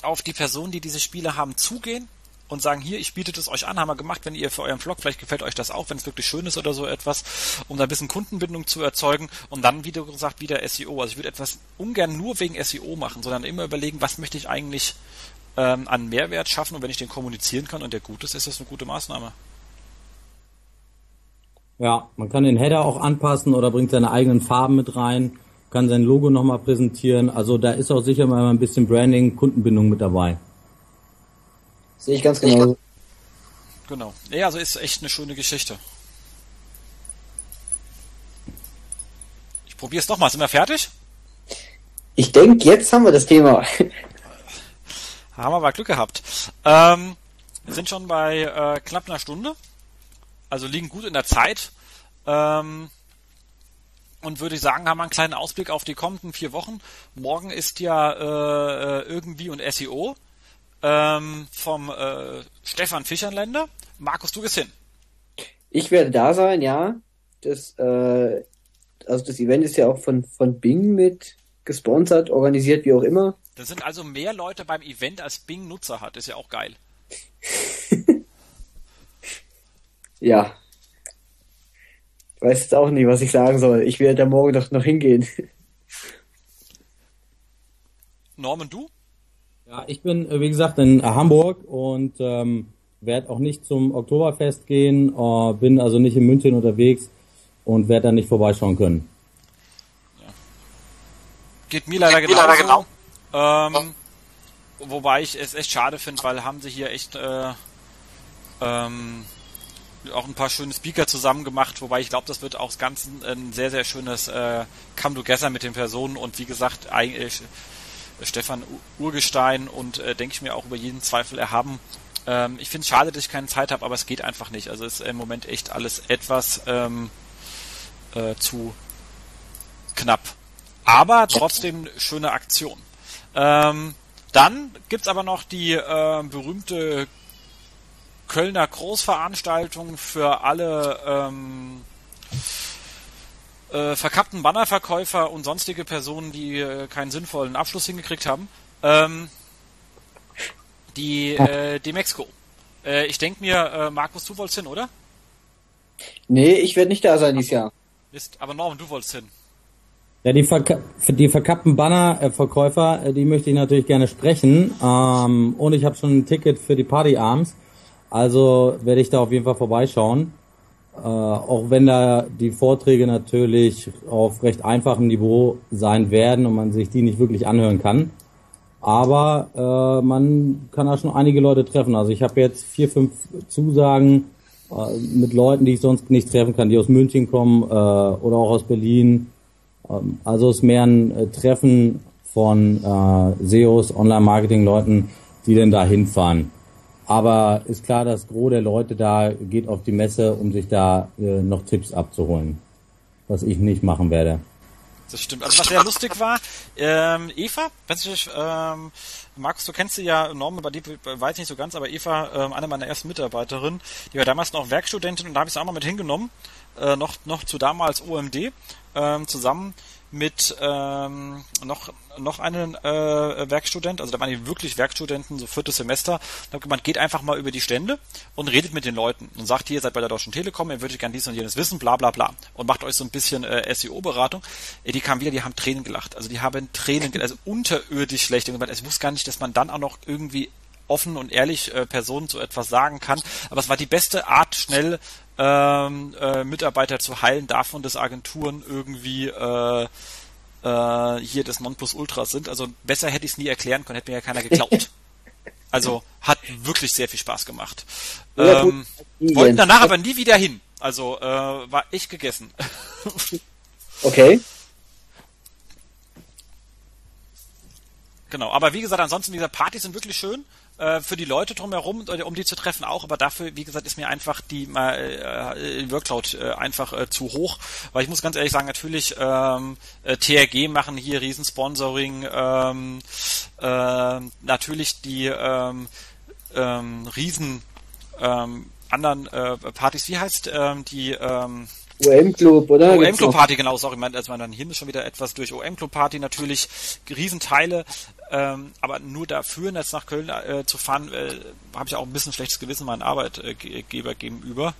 A: auf die Personen, die diese Spiele haben, zugehen und sagen, hier, ich biete es euch an, haben wir gemacht, wenn ihr für euren Vlog, vielleicht gefällt euch das auch, wenn es wirklich schön ist oder so etwas, um da ein bisschen Kundenbindung zu erzeugen und dann, wie du gesagt, wieder SEO. Also ich würde etwas ungern nur wegen SEO machen, sondern immer überlegen, was möchte ich eigentlich ähm, an Mehrwert schaffen und wenn ich den kommunizieren kann und der gut ist, ist das eine gute Maßnahme.
C: Ja, man kann den Header auch anpassen oder bringt seine eigenen Farben mit rein, kann sein Logo nochmal präsentieren. Also da ist auch sicher mal ein bisschen Branding, Kundenbindung mit dabei.
B: Sehe ich ganz genau.
A: Genau. Ja, also ist echt eine schöne Geschichte. Ich probiere es nochmal. Sind wir fertig?
B: Ich denke, jetzt haben wir das Thema.
A: Haben wir mal Glück gehabt. Ähm, wir sind schon bei äh, knapp einer Stunde. Also liegen gut in der Zeit. Ähm, und würde ich sagen, haben wir einen kleinen Ausblick auf die kommenden vier Wochen. Morgen ist ja äh, äh irgendwie und SEO ähm, vom äh, Stefan Fischernländer. Markus, du gehst hin.
B: Ich werde da sein, ja. Das, äh, also das Event ist ja auch von, von Bing mit gesponsert, organisiert, wie auch immer.
A: Da sind also mehr Leute beim Event, als Bing Nutzer hat. Ist ja auch geil.
B: ja. weiß jetzt auch nicht, was ich sagen soll. Ich werde da morgen doch noch hingehen.
A: Norman, du?
C: Ja, ich bin, äh, wie gesagt, in Hamburg und ähm, werde auch nicht zum Oktoberfest gehen, äh, bin also nicht in München unterwegs und werde da nicht vorbeischauen können.
A: Ja. Geht mir leider genau. Leider genau. Ähm, wobei ich es echt schade finde, weil haben sie hier echt äh, ähm, auch ein paar schöne Speaker zusammen gemacht, wobei ich glaube, das wird auch das Ganze ein sehr, sehr schönes äh, Come Together mit den Personen und wie gesagt, eigentlich Stefan Urgestein und äh, denke ich mir auch über jeden Zweifel erhaben. Ähm, ich finde es schade, dass ich keine Zeit habe, aber es geht einfach nicht. Also ist im Moment echt alles etwas ähm, äh, zu knapp. Aber trotzdem schöne Aktion. Ähm, dann gibt's aber noch die äh, berühmte Kölner Großveranstaltung für alle ähm, äh, verkappten Bannerverkäufer und sonstige Personen, die äh, keinen sinnvollen Abschluss hingekriegt haben. Ähm, die äh, Demexco. Äh, ich denke mir, äh, Markus, du wolltest hin, oder?
B: Nee, ich werde nicht da sein dieses Jahr.
A: Mist, aber Norman, du wolltest hin.
C: Ja, die, Verka die verkappten Bannerverkäufer, äh, die möchte ich natürlich gerne sprechen. Ähm, und ich habe schon ein Ticket für die Party Arms. Also werde ich da auf jeden Fall vorbeischauen. Äh, auch wenn da die Vorträge natürlich auf recht einfachem Niveau sein werden und man sich die nicht wirklich anhören kann. Aber äh, man kann da schon einige Leute treffen. Also ich habe jetzt vier, fünf Zusagen äh, mit Leuten, die ich sonst nicht treffen kann, die aus München kommen äh, oder auch aus Berlin. Ähm, also es ist mehr ein äh, Treffen von äh, SEOs, Online-Marketing-Leuten, die denn da hinfahren. Aber ist klar, das Gros der Leute da geht auf die Messe, um sich da äh, noch Tipps abzuholen. Was ich nicht machen werde.
A: Das stimmt. Also was sehr lustig war, ähm, Eva, wenn ich, ähm, Markus, du kennst sie ja, Norman, bei dir weiß ich nicht so ganz, aber Eva, ähm, eine meiner ersten Mitarbeiterinnen, die war damals noch Werkstudentin und da habe ich sie auch mal mit hingenommen, äh, noch, noch zu damals OMD, ähm, zusammen mit ähm, noch noch einen äh, Werkstudent, also da waren die wirklich Werkstudenten, so viertes Semester. Da man geht einfach mal über die Stände und redet mit den Leuten und sagt, hier ihr seid bei der Deutschen Telekom, ihr würdet gerne dies und jenes wissen, bla bla bla. Und macht euch so ein bisschen äh, SEO-Beratung. Äh, die kamen wieder, die haben Tränen gelacht. Also die haben Tränen gelacht, also unterirdisch schlecht. Und ich wusste gar nicht, dass man dann auch noch irgendwie offen und ehrlich äh, Personen so etwas sagen kann. Aber es war die beste Art, schnell ähm, äh, Mitarbeiter zu heilen davon, dass Agenturen irgendwie äh, äh, hier das Nonplusultra sind. Also besser hätte ich es nie erklären können, hätte mir ja keiner geglaubt. Also hat wirklich sehr viel Spaß gemacht. Ja, ähm, wollten danach aber nie wieder hin. Also äh, war ich gegessen.
B: okay.
A: Genau, aber wie gesagt, ansonsten, diese Partys sind wirklich schön äh, für die Leute drumherum, um die zu treffen auch, aber dafür, wie gesagt, ist mir einfach die äh, Workload äh, einfach äh, zu hoch, weil ich muss ganz ehrlich sagen, natürlich ähm, äh, TRG machen hier Riesensponsoring, ähm, äh, natürlich die ähm, ähm, Riesen ähm, anderen äh, Partys, wie heißt ähm, die ähm,
B: OM Club, oder?
A: OM Club Party, genau, sorry, mein, also man dann hier ist schon wieder etwas durch OM Club Party natürlich Riesenteile, ähm, aber nur dafür jetzt nach Köln äh, zu fahren, äh, habe ich auch ein bisschen schlechtes Gewissen meinen Arbeitgeber gegenüber.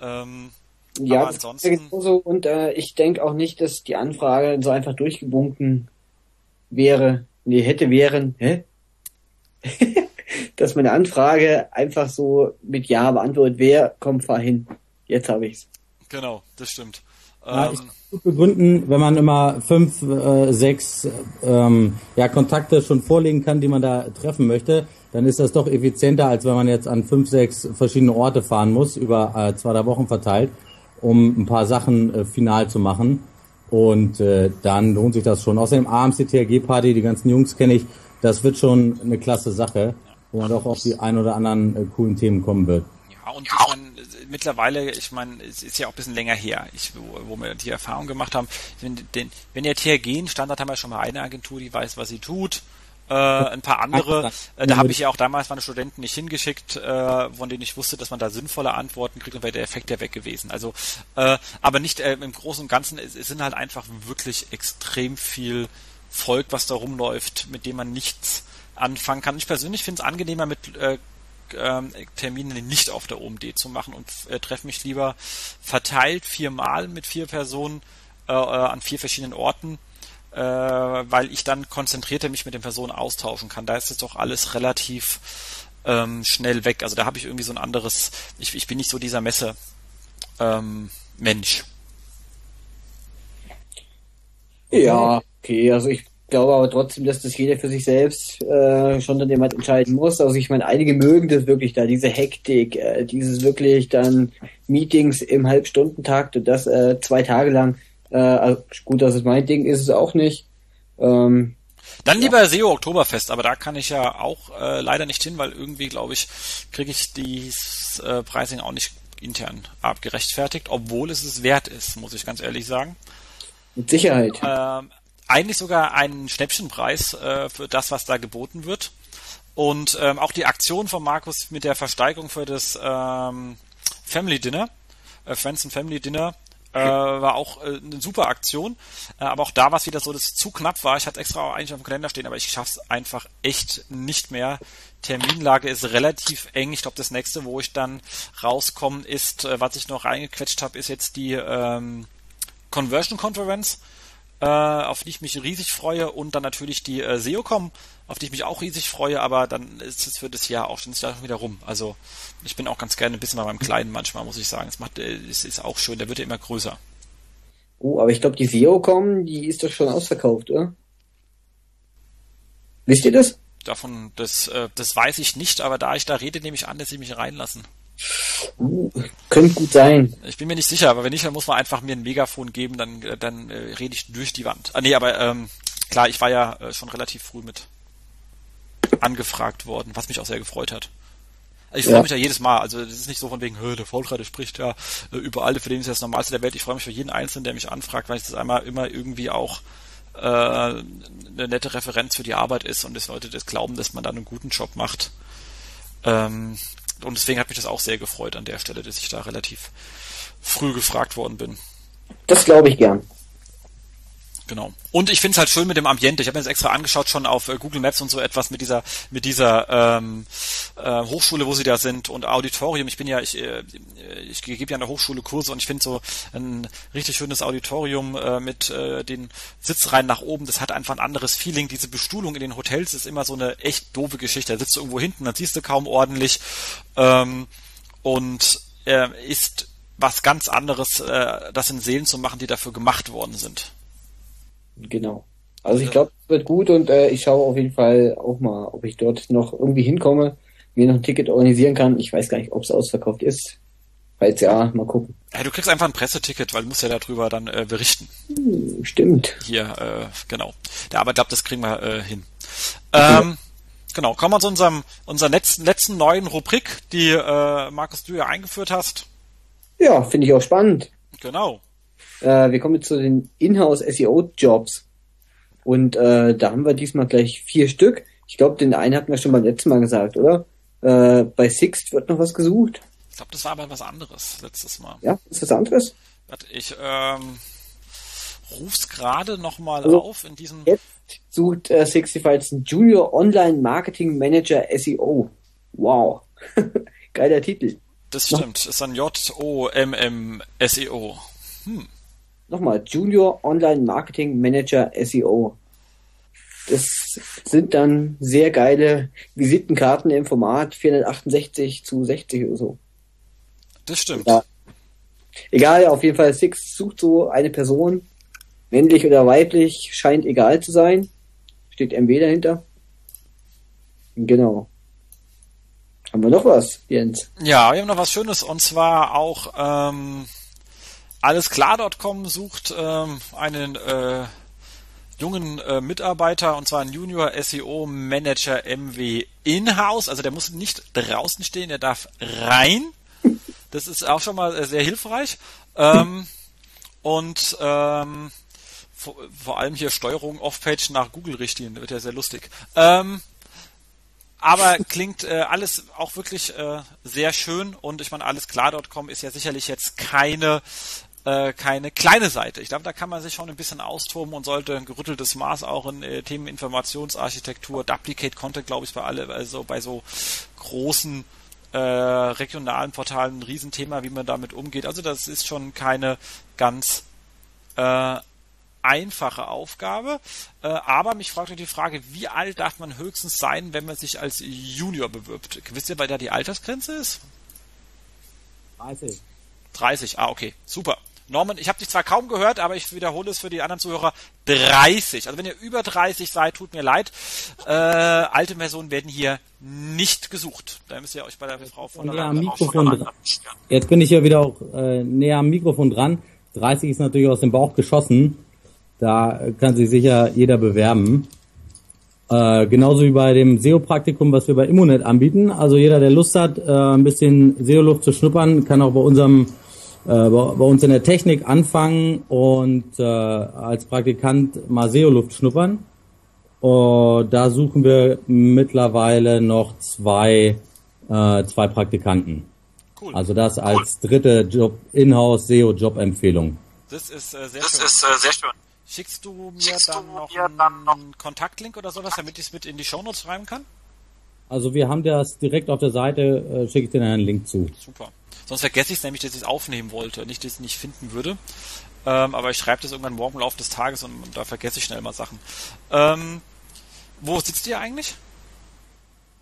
A: Ähm,
B: ja, ansonsten genauso. und äh, ich denke auch nicht, dass die Anfrage so einfach durchgebunken wäre. Nee, hätte wären, hä? dass meine Anfrage einfach so mit Ja beantwortet wäre, komm, fahr hin. Jetzt habe ich's.
A: Genau, das stimmt.
C: Ja, ähm, ich gut begründen, wenn man immer fünf, äh, sechs ähm, ja, Kontakte schon vorlegen kann, die man da treffen möchte, dann ist das doch effizienter, als wenn man jetzt an fünf, sechs verschiedene Orte fahren muss, über äh, zwei, drei Wochen verteilt, um ein paar Sachen äh, final zu machen. Und äh, dann lohnt sich das schon. Außerdem abends die TRG-Party, die ganzen Jungs kenne ich, das wird schon eine klasse Sache, wo man doch auf die ein oder anderen äh, coolen Themen kommen wird.
A: Ja, und ich meine, mittlerweile, ich meine, es ist ja auch ein bisschen länger her, ich, wo, wo wir die Erfahrung gemacht haben. Wenn, den, wenn der TRG einen Standard haben wir schon mal eine Agentur, die weiß, was sie tut. Äh, ein paar andere, äh, da habe ich ja auch damals meine Studenten nicht hingeschickt, äh, von denen ich wusste, dass man da sinnvolle Antworten kriegt und wäre der Effekt ja weg gewesen. Also, äh, aber nicht äh, im Großen und Ganzen, es, es sind halt einfach wirklich extrem viel Volk, was da rumläuft, mit dem man nichts anfangen kann. Ich persönlich finde es angenehmer mit äh, ähm, Termine nicht auf der OMD zu machen und äh, treffe mich lieber verteilt viermal mit vier Personen äh, äh, an vier verschiedenen Orten, äh, weil ich dann konzentrierter mich mit den Personen austauschen kann. Da ist jetzt doch alles relativ ähm, schnell weg. Also da habe ich irgendwie so ein anderes, ich, ich bin nicht so dieser Messe ähm, Mensch.
B: Ja, okay, also ich glaube aber trotzdem, dass das jeder für sich selbst äh, schon dann jemand entscheiden muss. Also ich meine, einige mögen das wirklich da, diese Hektik, äh, dieses wirklich dann Meetings im Halbstundentakt und das äh, zwei Tage lang. Äh, also gut, das ist mein Ding, ist es auch nicht. Ähm,
A: dann lieber SEO Oktoberfest, aber da kann ich ja auch äh, leider nicht hin, weil irgendwie, glaube ich, kriege ich dieses äh, Pricing auch nicht intern abgerechtfertigt, obwohl es es wert ist, muss ich ganz ehrlich sagen.
B: Mit Sicherheit.
A: Ähm, eigentlich sogar einen Schnäppchenpreis äh, für das, was da geboten wird. Und ähm, auch die Aktion von Markus mit der Versteigerung für das ähm, Family Dinner, äh, Friends and Family Dinner, äh, war auch äh, eine super Aktion. Äh, aber auch da war es wieder so, dass es zu knapp war. Ich hatte extra eigentlich auf dem Kalender stehen, aber ich schaff's einfach echt nicht mehr. Terminlage ist relativ eng. Ich glaube, das nächste, wo ich dann rauskomme, ist, äh, was ich noch reingequetscht habe, ist jetzt die ähm, Conversion Conference äh, auf die ich mich riesig freue und dann natürlich die äh, SEOCom, auf die ich mich auch riesig freue, aber dann ist es für das Jahr auch schon wieder rum. Also ich bin auch ganz gerne ein bisschen bei meinem Kleinen manchmal, muss ich sagen. Es macht, äh, es ist auch schön, der wird ja immer größer.
B: Oh, aber ich glaube, die SEOCom, die ist doch schon ausverkauft, oder? Wisst ihr das?
A: Davon, das, äh, das weiß ich nicht, aber da ich da rede, nehme ich an, dass sie mich reinlassen.
B: Uh, könnte gut sein.
A: Ich bin mir nicht sicher, aber wenn nicht, dann muss man einfach mir ein Megafon geben, dann, äh, dann äh, rede ich durch die Wand. Ah nee, aber ähm, klar, ich war ja äh, schon relativ früh mit angefragt worden, was mich auch sehr gefreut hat. Also ich freue ja. mich ja jedes Mal. Also das ist nicht so von wegen, der Faultreiter spricht ja äh, über alle, für den ist das Normalste der Welt. Ich freue mich für jeden Einzelnen, der mich anfragt, weil ich das einmal immer irgendwie auch äh, eine nette Referenz für die Arbeit ist und dass Leute das glauben, dass man da einen guten Job macht. Ähm, und deswegen hat mich das auch sehr gefreut an der Stelle, dass ich da relativ früh gefragt worden bin.
B: Das glaube ich gern.
A: Genau. Und ich finde es halt schön mit dem Ambiente. Ich habe mir das extra angeschaut schon auf äh, Google Maps und so etwas mit dieser mit dieser ähm, äh, Hochschule, wo sie da sind und Auditorium. Ich bin ja ich äh, ich gebe ja an der Hochschule Kurse und ich finde so ein richtig schönes Auditorium äh, mit äh, den Sitzreihen nach oben. Das hat einfach ein anderes Feeling. Diese Bestuhlung in den Hotels ist immer so eine echt doofe Geschichte. Da sitzt du irgendwo hinten, dann siehst du kaum ordentlich ähm, und äh, ist was ganz anderes, äh, das in Seelen zu machen, die dafür gemacht worden sind.
B: Genau. Also ich glaube, es wird gut und äh, ich schaue auf jeden Fall auch mal, ob ich dort noch irgendwie hinkomme, mir noch ein Ticket organisieren kann. Ich weiß gar nicht, ob es ausverkauft ist. Falls ja, mal gucken.
A: Ja, du kriegst einfach ein Presseticket, weil du musst ja darüber dann äh, berichten.
B: Hm, stimmt.
A: Hier, äh, genau. Ja, aber ich glaube, das kriegen wir äh, hin. Ähm, genau, kommen wir zu unserem unserer letzten, letzten neuen Rubrik, die äh, Markus du ja eingeführt hast.
B: Ja, finde ich auch spannend.
A: Genau.
B: Äh, wir kommen jetzt zu den Inhouse SEO Jobs. Und äh, da haben wir diesmal gleich vier Stück. Ich glaube, den einen hatten wir schon beim letzten Mal gesagt, oder? Äh, bei Sixt wird noch was gesucht.
A: Ich glaube, das war aber was anderes letztes Mal.
B: Ja, ist was anderes?
A: Ich ähm, ruf's gerade nochmal also, auf in diesem.
B: Jetzt sucht äh, Sixtify jetzt einen Junior Online Marketing Manager SEO. Wow. Geiler Titel.
A: Das stimmt. Ist ein J-O-M-M SEO. Hm.
B: Nochmal, Junior Online Marketing Manager SEO. Das sind dann sehr geile Visitenkarten im Format 468 zu 60 oder so.
A: Das stimmt.
B: Ja. Egal, auf jeden Fall, Six sucht so eine Person, männlich oder weiblich, scheint egal zu sein. Steht MW dahinter. Genau. Haben wir noch was, Jens?
A: Ja, wir haben noch was Schönes und zwar auch ähm, Allesklar.com sucht ähm, einen äh, jungen äh, Mitarbeiter und zwar einen Junior SEO Manager MW in-house. Also der muss nicht draußen stehen, der darf rein. Das ist auch schon mal äh, sehr hilfreich. Ähm, und ähm, vor, vor, allem hier Steuerung Off-Page nach Google-Richtlinien, wird ja sehr lustig. Ähm, aber klingt äh, alles auch wirklich äh, sehr schön und ich meine, allesklar.com ist ja sicherlich jetzt keine äh, keine kleine Seite. Ich glaube, da kann man sich schon ein bisschen austoben und sollte ein gerütteltes Maß auch in äh, Themen Informationsarchitektur, Duplicate Content, glaube ich, bei alle, also bei so großen äh, regionalen Portalen ein Riesenthema, wie man damit umgeht. Also das ist schon keine ganz äh, einfache Aufgabe. Äh, aber mich fragt die Frage, wie alt darf man höchstens sein, wenn man sich als Junior bewirbt? Wisst ihr, weil da die Altersgrenze ist? 30. 30, ah, okay, super. Norman, ich habe dich zwar kaum gehört, aber ich wiederhole es für die anderen Zuhörer. 30. Also wenn ihr über 30 seid, tut mir leid. Äh, alte Personen werden hier nicht gesucht. Da müsst ihr euch bei der Frau von der
C: am Mikrofon dran. Jetzt bin ich ja wieder auch äh, näher am Mikrofon dran. 30 ist natürlich aus dem Bauch geschossen. Da kann sich sicher jeder bewerben. Äh, genauso wie bei dem SEO-Praktikum, was wir bei Immonet anbieten. Also jeder, der Lust hat, äh, ein bisschen SEO-Luft zu schnuppern, kann auch bei unserem bei, bei uns in der Technik anfangen und äh, als Praktikant mal SEO-Luft schnuppern. Und da suchen wir mittlerweile noch zwei, äh, zwei Praktikanten. Cool. Also das als cool. dritte Job, Inhouse SEO-Job-Empfehlung.
A: Das ist äh, sehr das schön. Ist, äh, sehr schön. Schickst du mir, Schickst dann, du noch mir dann noch einen Kontaktlink oder sowas, damit ich es mit in die Shownotes schreiben kann?
C: Also wir haben das direkt auf der Seite, äh, schicke ich dir einen Link zu.
A: Super. Sonst vergesse ich es nämlich, dass ich es aufnehmen wollte, nicht, dass ich es nicht finden würde. Ähm, aber ich schreibe das irgendwann morgen im Laufe des Tages und, und da vergesse ich schnell mal Sachen. Ähm, wo sitzt ihr eigentlich?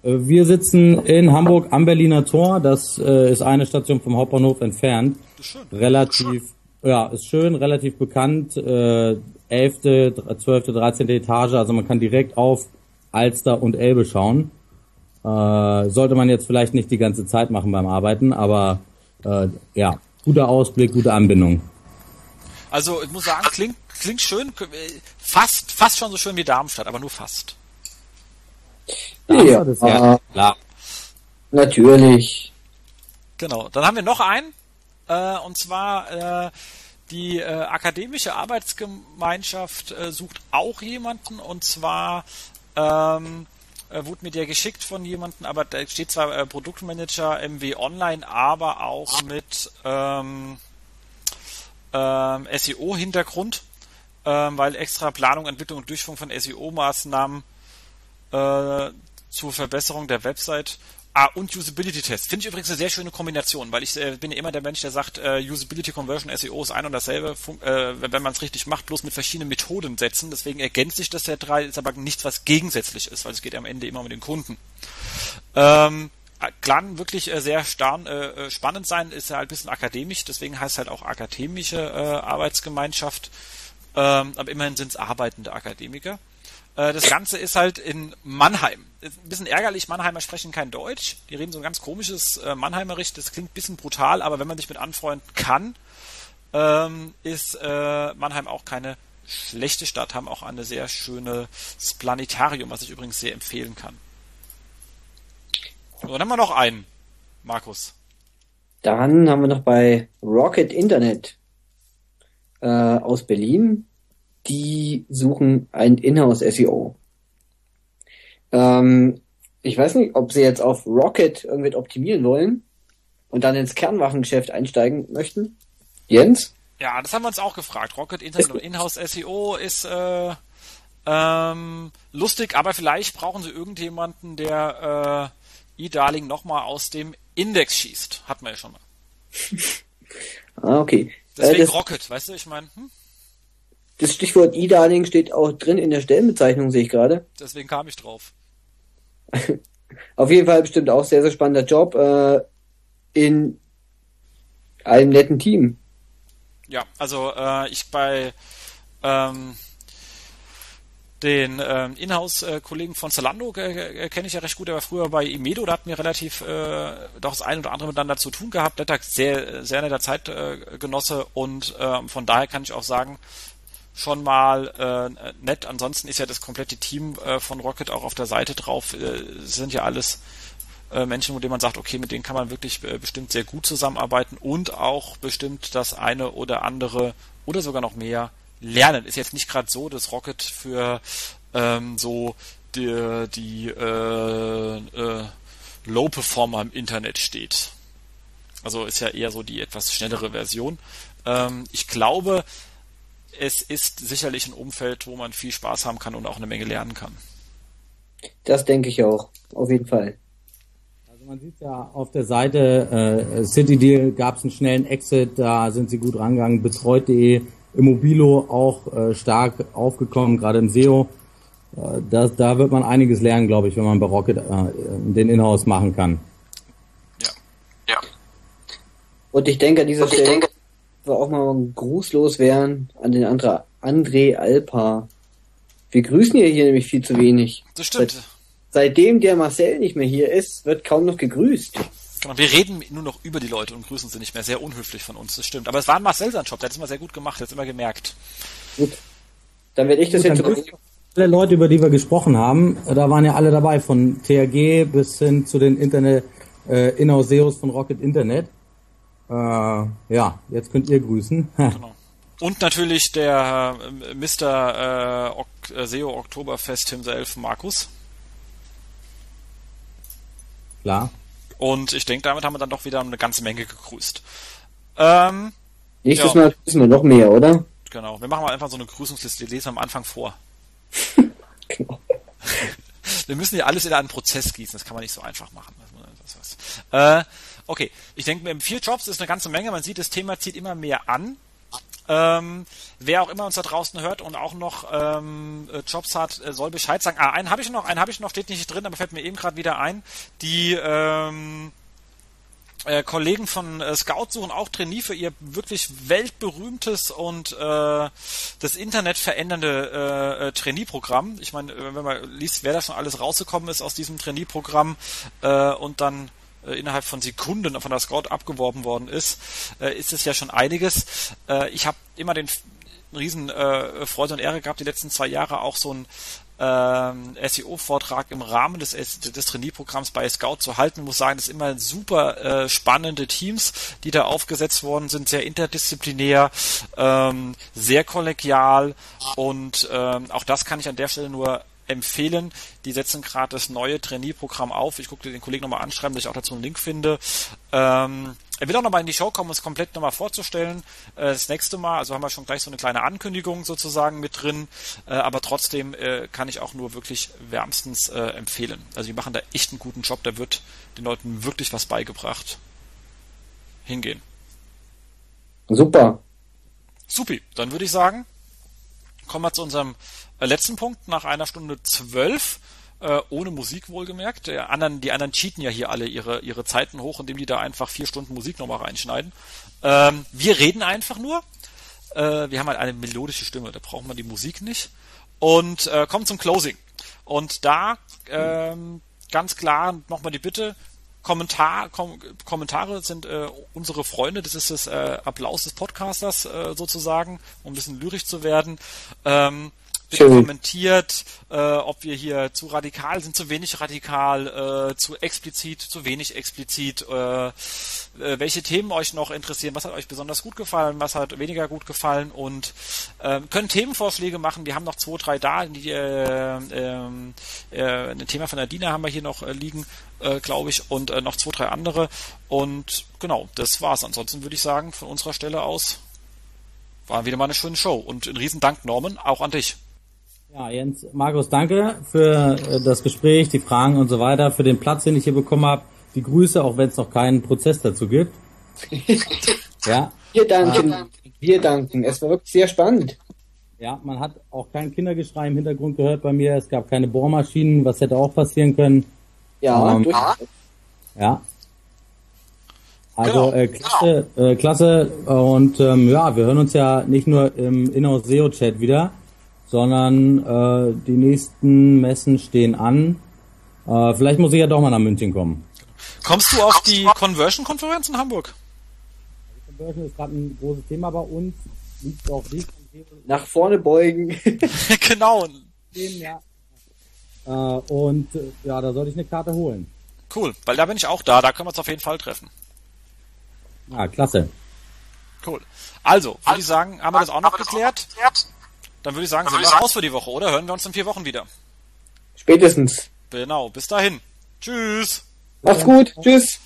C: Äh, wir sitzen in Hamburg am Berliner Tor. Das äh, ist eine Station vom Hauptbahnhof entfernt. Ist schön. Relativ, ist schön. ja, ist schön, relativ bekannt. Äh, 11., 12., 13. Etage. Also man kann direkt auf Alster und Elbe schauen. Äh, sollte man jetzt vielleicht nicht die ganze Zeit machen beim Arbeiten, aber äh, ja, guter Ausblick, gute Anbindung.
A: Also ich muss sagen, klingt, klingt schön, fast, fast schon so schön wie Darmstadt, aber nur fast.
B: Ja, das ja klar. Natürlich.
A: Genau. Dann haben wir noch einen, äh, und zwar äh, die äh, akademische Arbeitsgemeinschaft äh, sucht auch jemanden, und zwar ähm, äh, wurde mir der geschickt von jemandem, aber da steht zwar äh, Produktmanager MW Online, aber auch mit ähm, ähm, SEO-Hintergrund, ähm, weil extra Planung, Entwicklung und Durchführung von SEO-Maßnahmen äh, zur Verbesserung der Website Ah, und Usability Test. Finde ich übrigens eine sehr schöne Kombination, weil ich äh, bin ja immer der Mensch, der sagt, äh, Usability Conversion SEO ist ein und dasselbe, äh, wenn man es richtig macht, bloß mit verschiedenen Methoden setzen. Deswegen ergänzt sich das ja drei, ist aber nichts, was gegensätzlich ist, weil es geht am Ende immer um den Kunden. Ähm, kann wirklich äh, sehr starn, äh, äh, spannend sein, ist ja halt ein bisschen akademisch, deswegen heißt es halt auch akademische äh, Arbeitsgemeinschaft. Ähm, aber immerhin sind es arbeitende Akademiker. Äh, das Ganze ist halt in Mannheim. Ein bisschen ärgerlich, Mannheimer sprechen kein Deutsch. Die reden so ein ganz komisches äh, Mannheimerisch. Das klingt ein bisschen brutal, aber wenn man sich mit anfreunden kann, ähm, ist äh, Mannheim auch keine schlechte Stadt, haben auch eine sehr schöne Planetarium, was ich übrigens sehr empfehlen kann. So, dann haben wir noch einen, Markus.
B: Dann haben wir noch bei Rocket Internet äh, aus Berlin die suchen ein Inhouse-SEO. Ähm, ich weiß nicht, ob sie jetzt auf Rocket irgendwie optimieren wollen und dann ins Kernwaffengeschäft einsteigen möchten. Jens?
A: Ja, das haben wir uns auch gefragt. Rocket Internet und Inhouse SEO ist äh, ähm, lustig, aber vielleicht brauchen sie irgendjemanden, der äh, eDarling nochmal aus dem Index schießt. Hatten wir ja schon mal.
B: ah, okay.
A: Deswegen äh, Rocket, weißt du, ich meine. Hm?
B: Das Stichwort E-Darling steht auch drin in der Stellenbezeichnung, sehe ich gerade.
A: Deswegen kam ich drauf.
B: Auf jeden Fall bestimmt auch sehr, sehr spannender Job äh, in einem netten Team.
A: Ja, also äh, ich bei ähm, den ähm, Inhouse-Kollegen von Zalando äh, kenne ich ja recht gut. Er war früher bei Imedo, da hatten wir relativ äh, doch das eine oder andere miteinander zu tun gehabt. Netter, sehr, sehr netter Zeitgenosse und äh, von daher kann ich auch sagen, schon mal äh, nett. Ansonsten ist ja das komplette Team äh, von Rocket auch auf der Seite drauf. Äh, sind ja alles äh, Menschen, mit denen man sagt, okay, mit denen kann man wirklich äh, bestimmt sehr gut zusammenarbeiten und auch bestimmt das eine oder andere oder sogar noch mehr lernen. Ist jetzt nicht gerade so, dass Rocket für ähm, so die, die äh, äh, Low-Performer im Internet steht. Also ist ja eher so die etwas schnellere Version. Ähm, ich glaube, es ist sicherlich ein Umfeld, wo man viel Spaß haben kann und auch eine Menge lernen kann.
B: Das denke ich auch, auf jeden Fall.
C: Also man sieht ja auf der Seite äh, City Deal gab es einen schnellen Exit, da sind sie gut rangegangen, betreut.de, Immobilo auch äh, stark aufgekommen, gerade im SEO. Äh, da, da wird man einiges lernen, glaube ich, wenn man bei Rocket äh, den Inhouse machen kann.
B: Ja. Ja. Und ich denke an dieser Stelle, wir auch mal grußlos wären an den Andra, André Alpa. Wir grüßen ja hier nämlich viel zu wenig.
A: Das stimmt.
B: Seit, seitdem der Marcel nicht mehr hier ist, wird kaum noch gegrüßt.
A: Genau, wir reden nur noch über die Leute und grüßen sie nicht mehr. Sehr unhöflich von uns, das stimmt. Aber es war ein Marcel sein Job, der hat es immer sehr gut gemacht, der hat es immer gemerkt. Gut.
B: Dann werde ich das gut, jetzt
C: alle Leute, über die wir gesprochen haben, da waren ja alle dabei, von THG bis hin zu den Internet äh, Inauseos von Rocket Internet. Äh, ja, jetzt könnt ihr grüßen. genau.
A: Und natürlich der äh, Mr. Äh, ok äh, SEO Oktoberfest himself, Markus.
C: Klar.
A: Und ich denke, damit haben wir dann doch wieder eine ganze Menge gegrüßt. Ähm,
B: Nächstes ja. Mal grüßen wir noch mehr, oder?
A: Genau. Wir machen mal einfach so eine Grüßungsliste, die lesen wir am Anfang vor. genau. Wir müssen ja alles in einen Prozess gießen, das kann man nicht so einfach machen. Äh, okay, ich denke, vier Jobs ist eine ganze Menge. Man sieht, das Thema zieht immer mehr an. Ähm, wer auch immer uns da draußen hört und auch noch ähm, Jobs hat, äh, soll Bescheid sagen. Ah, einen habe ich noch, einen habe ich noch, steht nicht drin, aber fällt mir eben gerade wieder ein. Die ähm, äh, Kollegen von äh, Scout suchen auch Trainee für ihr wirklich weltberühmtes und äh, das Internet verändernde äh, äh, Trainee-Programm. Ich meine, äh, wenn man liest, wer da schon alles rausgekommen ist aus diesem Trainee-Programm äh, und dann äh, innerhalb von Sekunden von der Scout abgeworben worden ist, äh, ist es ja schon einiges. Äh, ich habe immer den riesen äh, Freude und Ehre gehabt, die letzten zwei Jahre auch so ein ähm, SEO-Vortrag im Rahmen des, des Trainee-Programms bei Scout zu halten. Ich muss sagen, das sind immer super äh, spannende Teams, die da aufgesetzt worden sind, sehr interdisziplinär, ähm, sehr kollegial und ähm, auch das kann ich an der Stelle nur empfehlen. Die setzen gerade das neue Trainee-Programm auf. Ich gucke den Kollegen nochmal anschreiben, dass ich auch dazu einen Link finde. Ähm, er will auch nochmal in die Show kommen, um es komplett nochmal vorzustellen. Äh, das nächste Mal, also haben wir schon gleich so eine kleine Ankündigung sozusagen mit drin, äh, aber trotzdem äh, kann ich auch nur wirklich wärmstens äh, empfehlen. Also die machen da echt einen guten Job, da wird den Leuten wirklich was beigebracht. Hingehen.
B: Super.
A: Supi, dann würde ich sagen, kommen wir zu unserem äh, letzten Punkt nach einer Stunde zwölf. Äh, ohne Musik wohlgemerkt. Der anderen, die anderen cheaten ja hier alle ihre, ihre Zeiten hoch, indem die da einfach vier Stunden Musik nochmal reinschneiden. Ähm, wir reden einfach nur. Äh, wir haben halt eine melodische Stimme, da braucht man die Musik nicht. Und äh, kommen zum Closing. Und da ähm, ganz klar nochmal die Bitte, Kommentar, Kom Kommentare sind äh, unsere Freunde, das ist das äh, Applaus des Podcasters äh, sozusagen, um ein bisschen lyrisch zu werden. Ähm, bitte Schön. kommentiert, äh, ob wir hier zu radikal sind, zu wenig radikal, äh, zu explizit, zu wenig explizit, äh, äh, welche Themen euch noch interessieren, was hat euch besonders gut gefallen, was hat weniger gut gefallen und äh, können Themenvorschläge machen. Wir haben noch zwei, drei da, die, äh, ähm, äh, ein Thema von der Dina haben wir hier noch äh, liegen, äh, glaube ich, und äh, noch zwei, drei andere. Und genau, das war's. Ansonsten würde ich sagen, von unserer Stelle aus war wieder mal eine schöne Show. Und ein Riesendank, Norman, auch an dich.
C: Ja, Jens, Markus, danke für äh, das Gespräch, die Fragen und so weiter, für den Platz, den ich hier bekommen habe. Die Grüße, auch wenn es noch keinen Prozess dazu gibt.
B: ja. Wir danken. Ah. Wir danken. Es war wirklich sehr spannend.
C: Ja, man hat auch kein Kindergeschrei im Hintergrund gehört bei mir. Es gab keine Bohrmaschinen, was hätte auch passieren können.
B: Ja, ähm,
C: ja. Also genau. äh, klasse, äh, klasse und ähm, ja, wir hören uns ja nicht nur im Inhouse SEO Chat wieder, sondern äh, die nächsten Messen stehen an. Äh, vielleicht muss ich ja doch mal nach München kommen.
A: Kommst du auf die Conversion-Konferenz in Hamburg?
C: Die Conversion ist gerade ein großes Thema bei uns. Liegt auch nicht
B: nach vorne beugen.
A: genau.
C: Ja. Äh, und ja, da sollte ich eine Karte holen.
A: Cool, weil da bin ich auch da. Da können wir uns auf jeden Fall treffen.
C: Ah, klasse.
A: Cool. Also, würde ich sagen, haben wir das auch noch geklärt? Dann würde ich sagen, sind wir raus für die Woche, oder? Hören wir uns in vier Wochen wieder.
B: Spätestens.
A: Genau, bis dahin. Tschüss.
B: Mach's gut. Tschüss.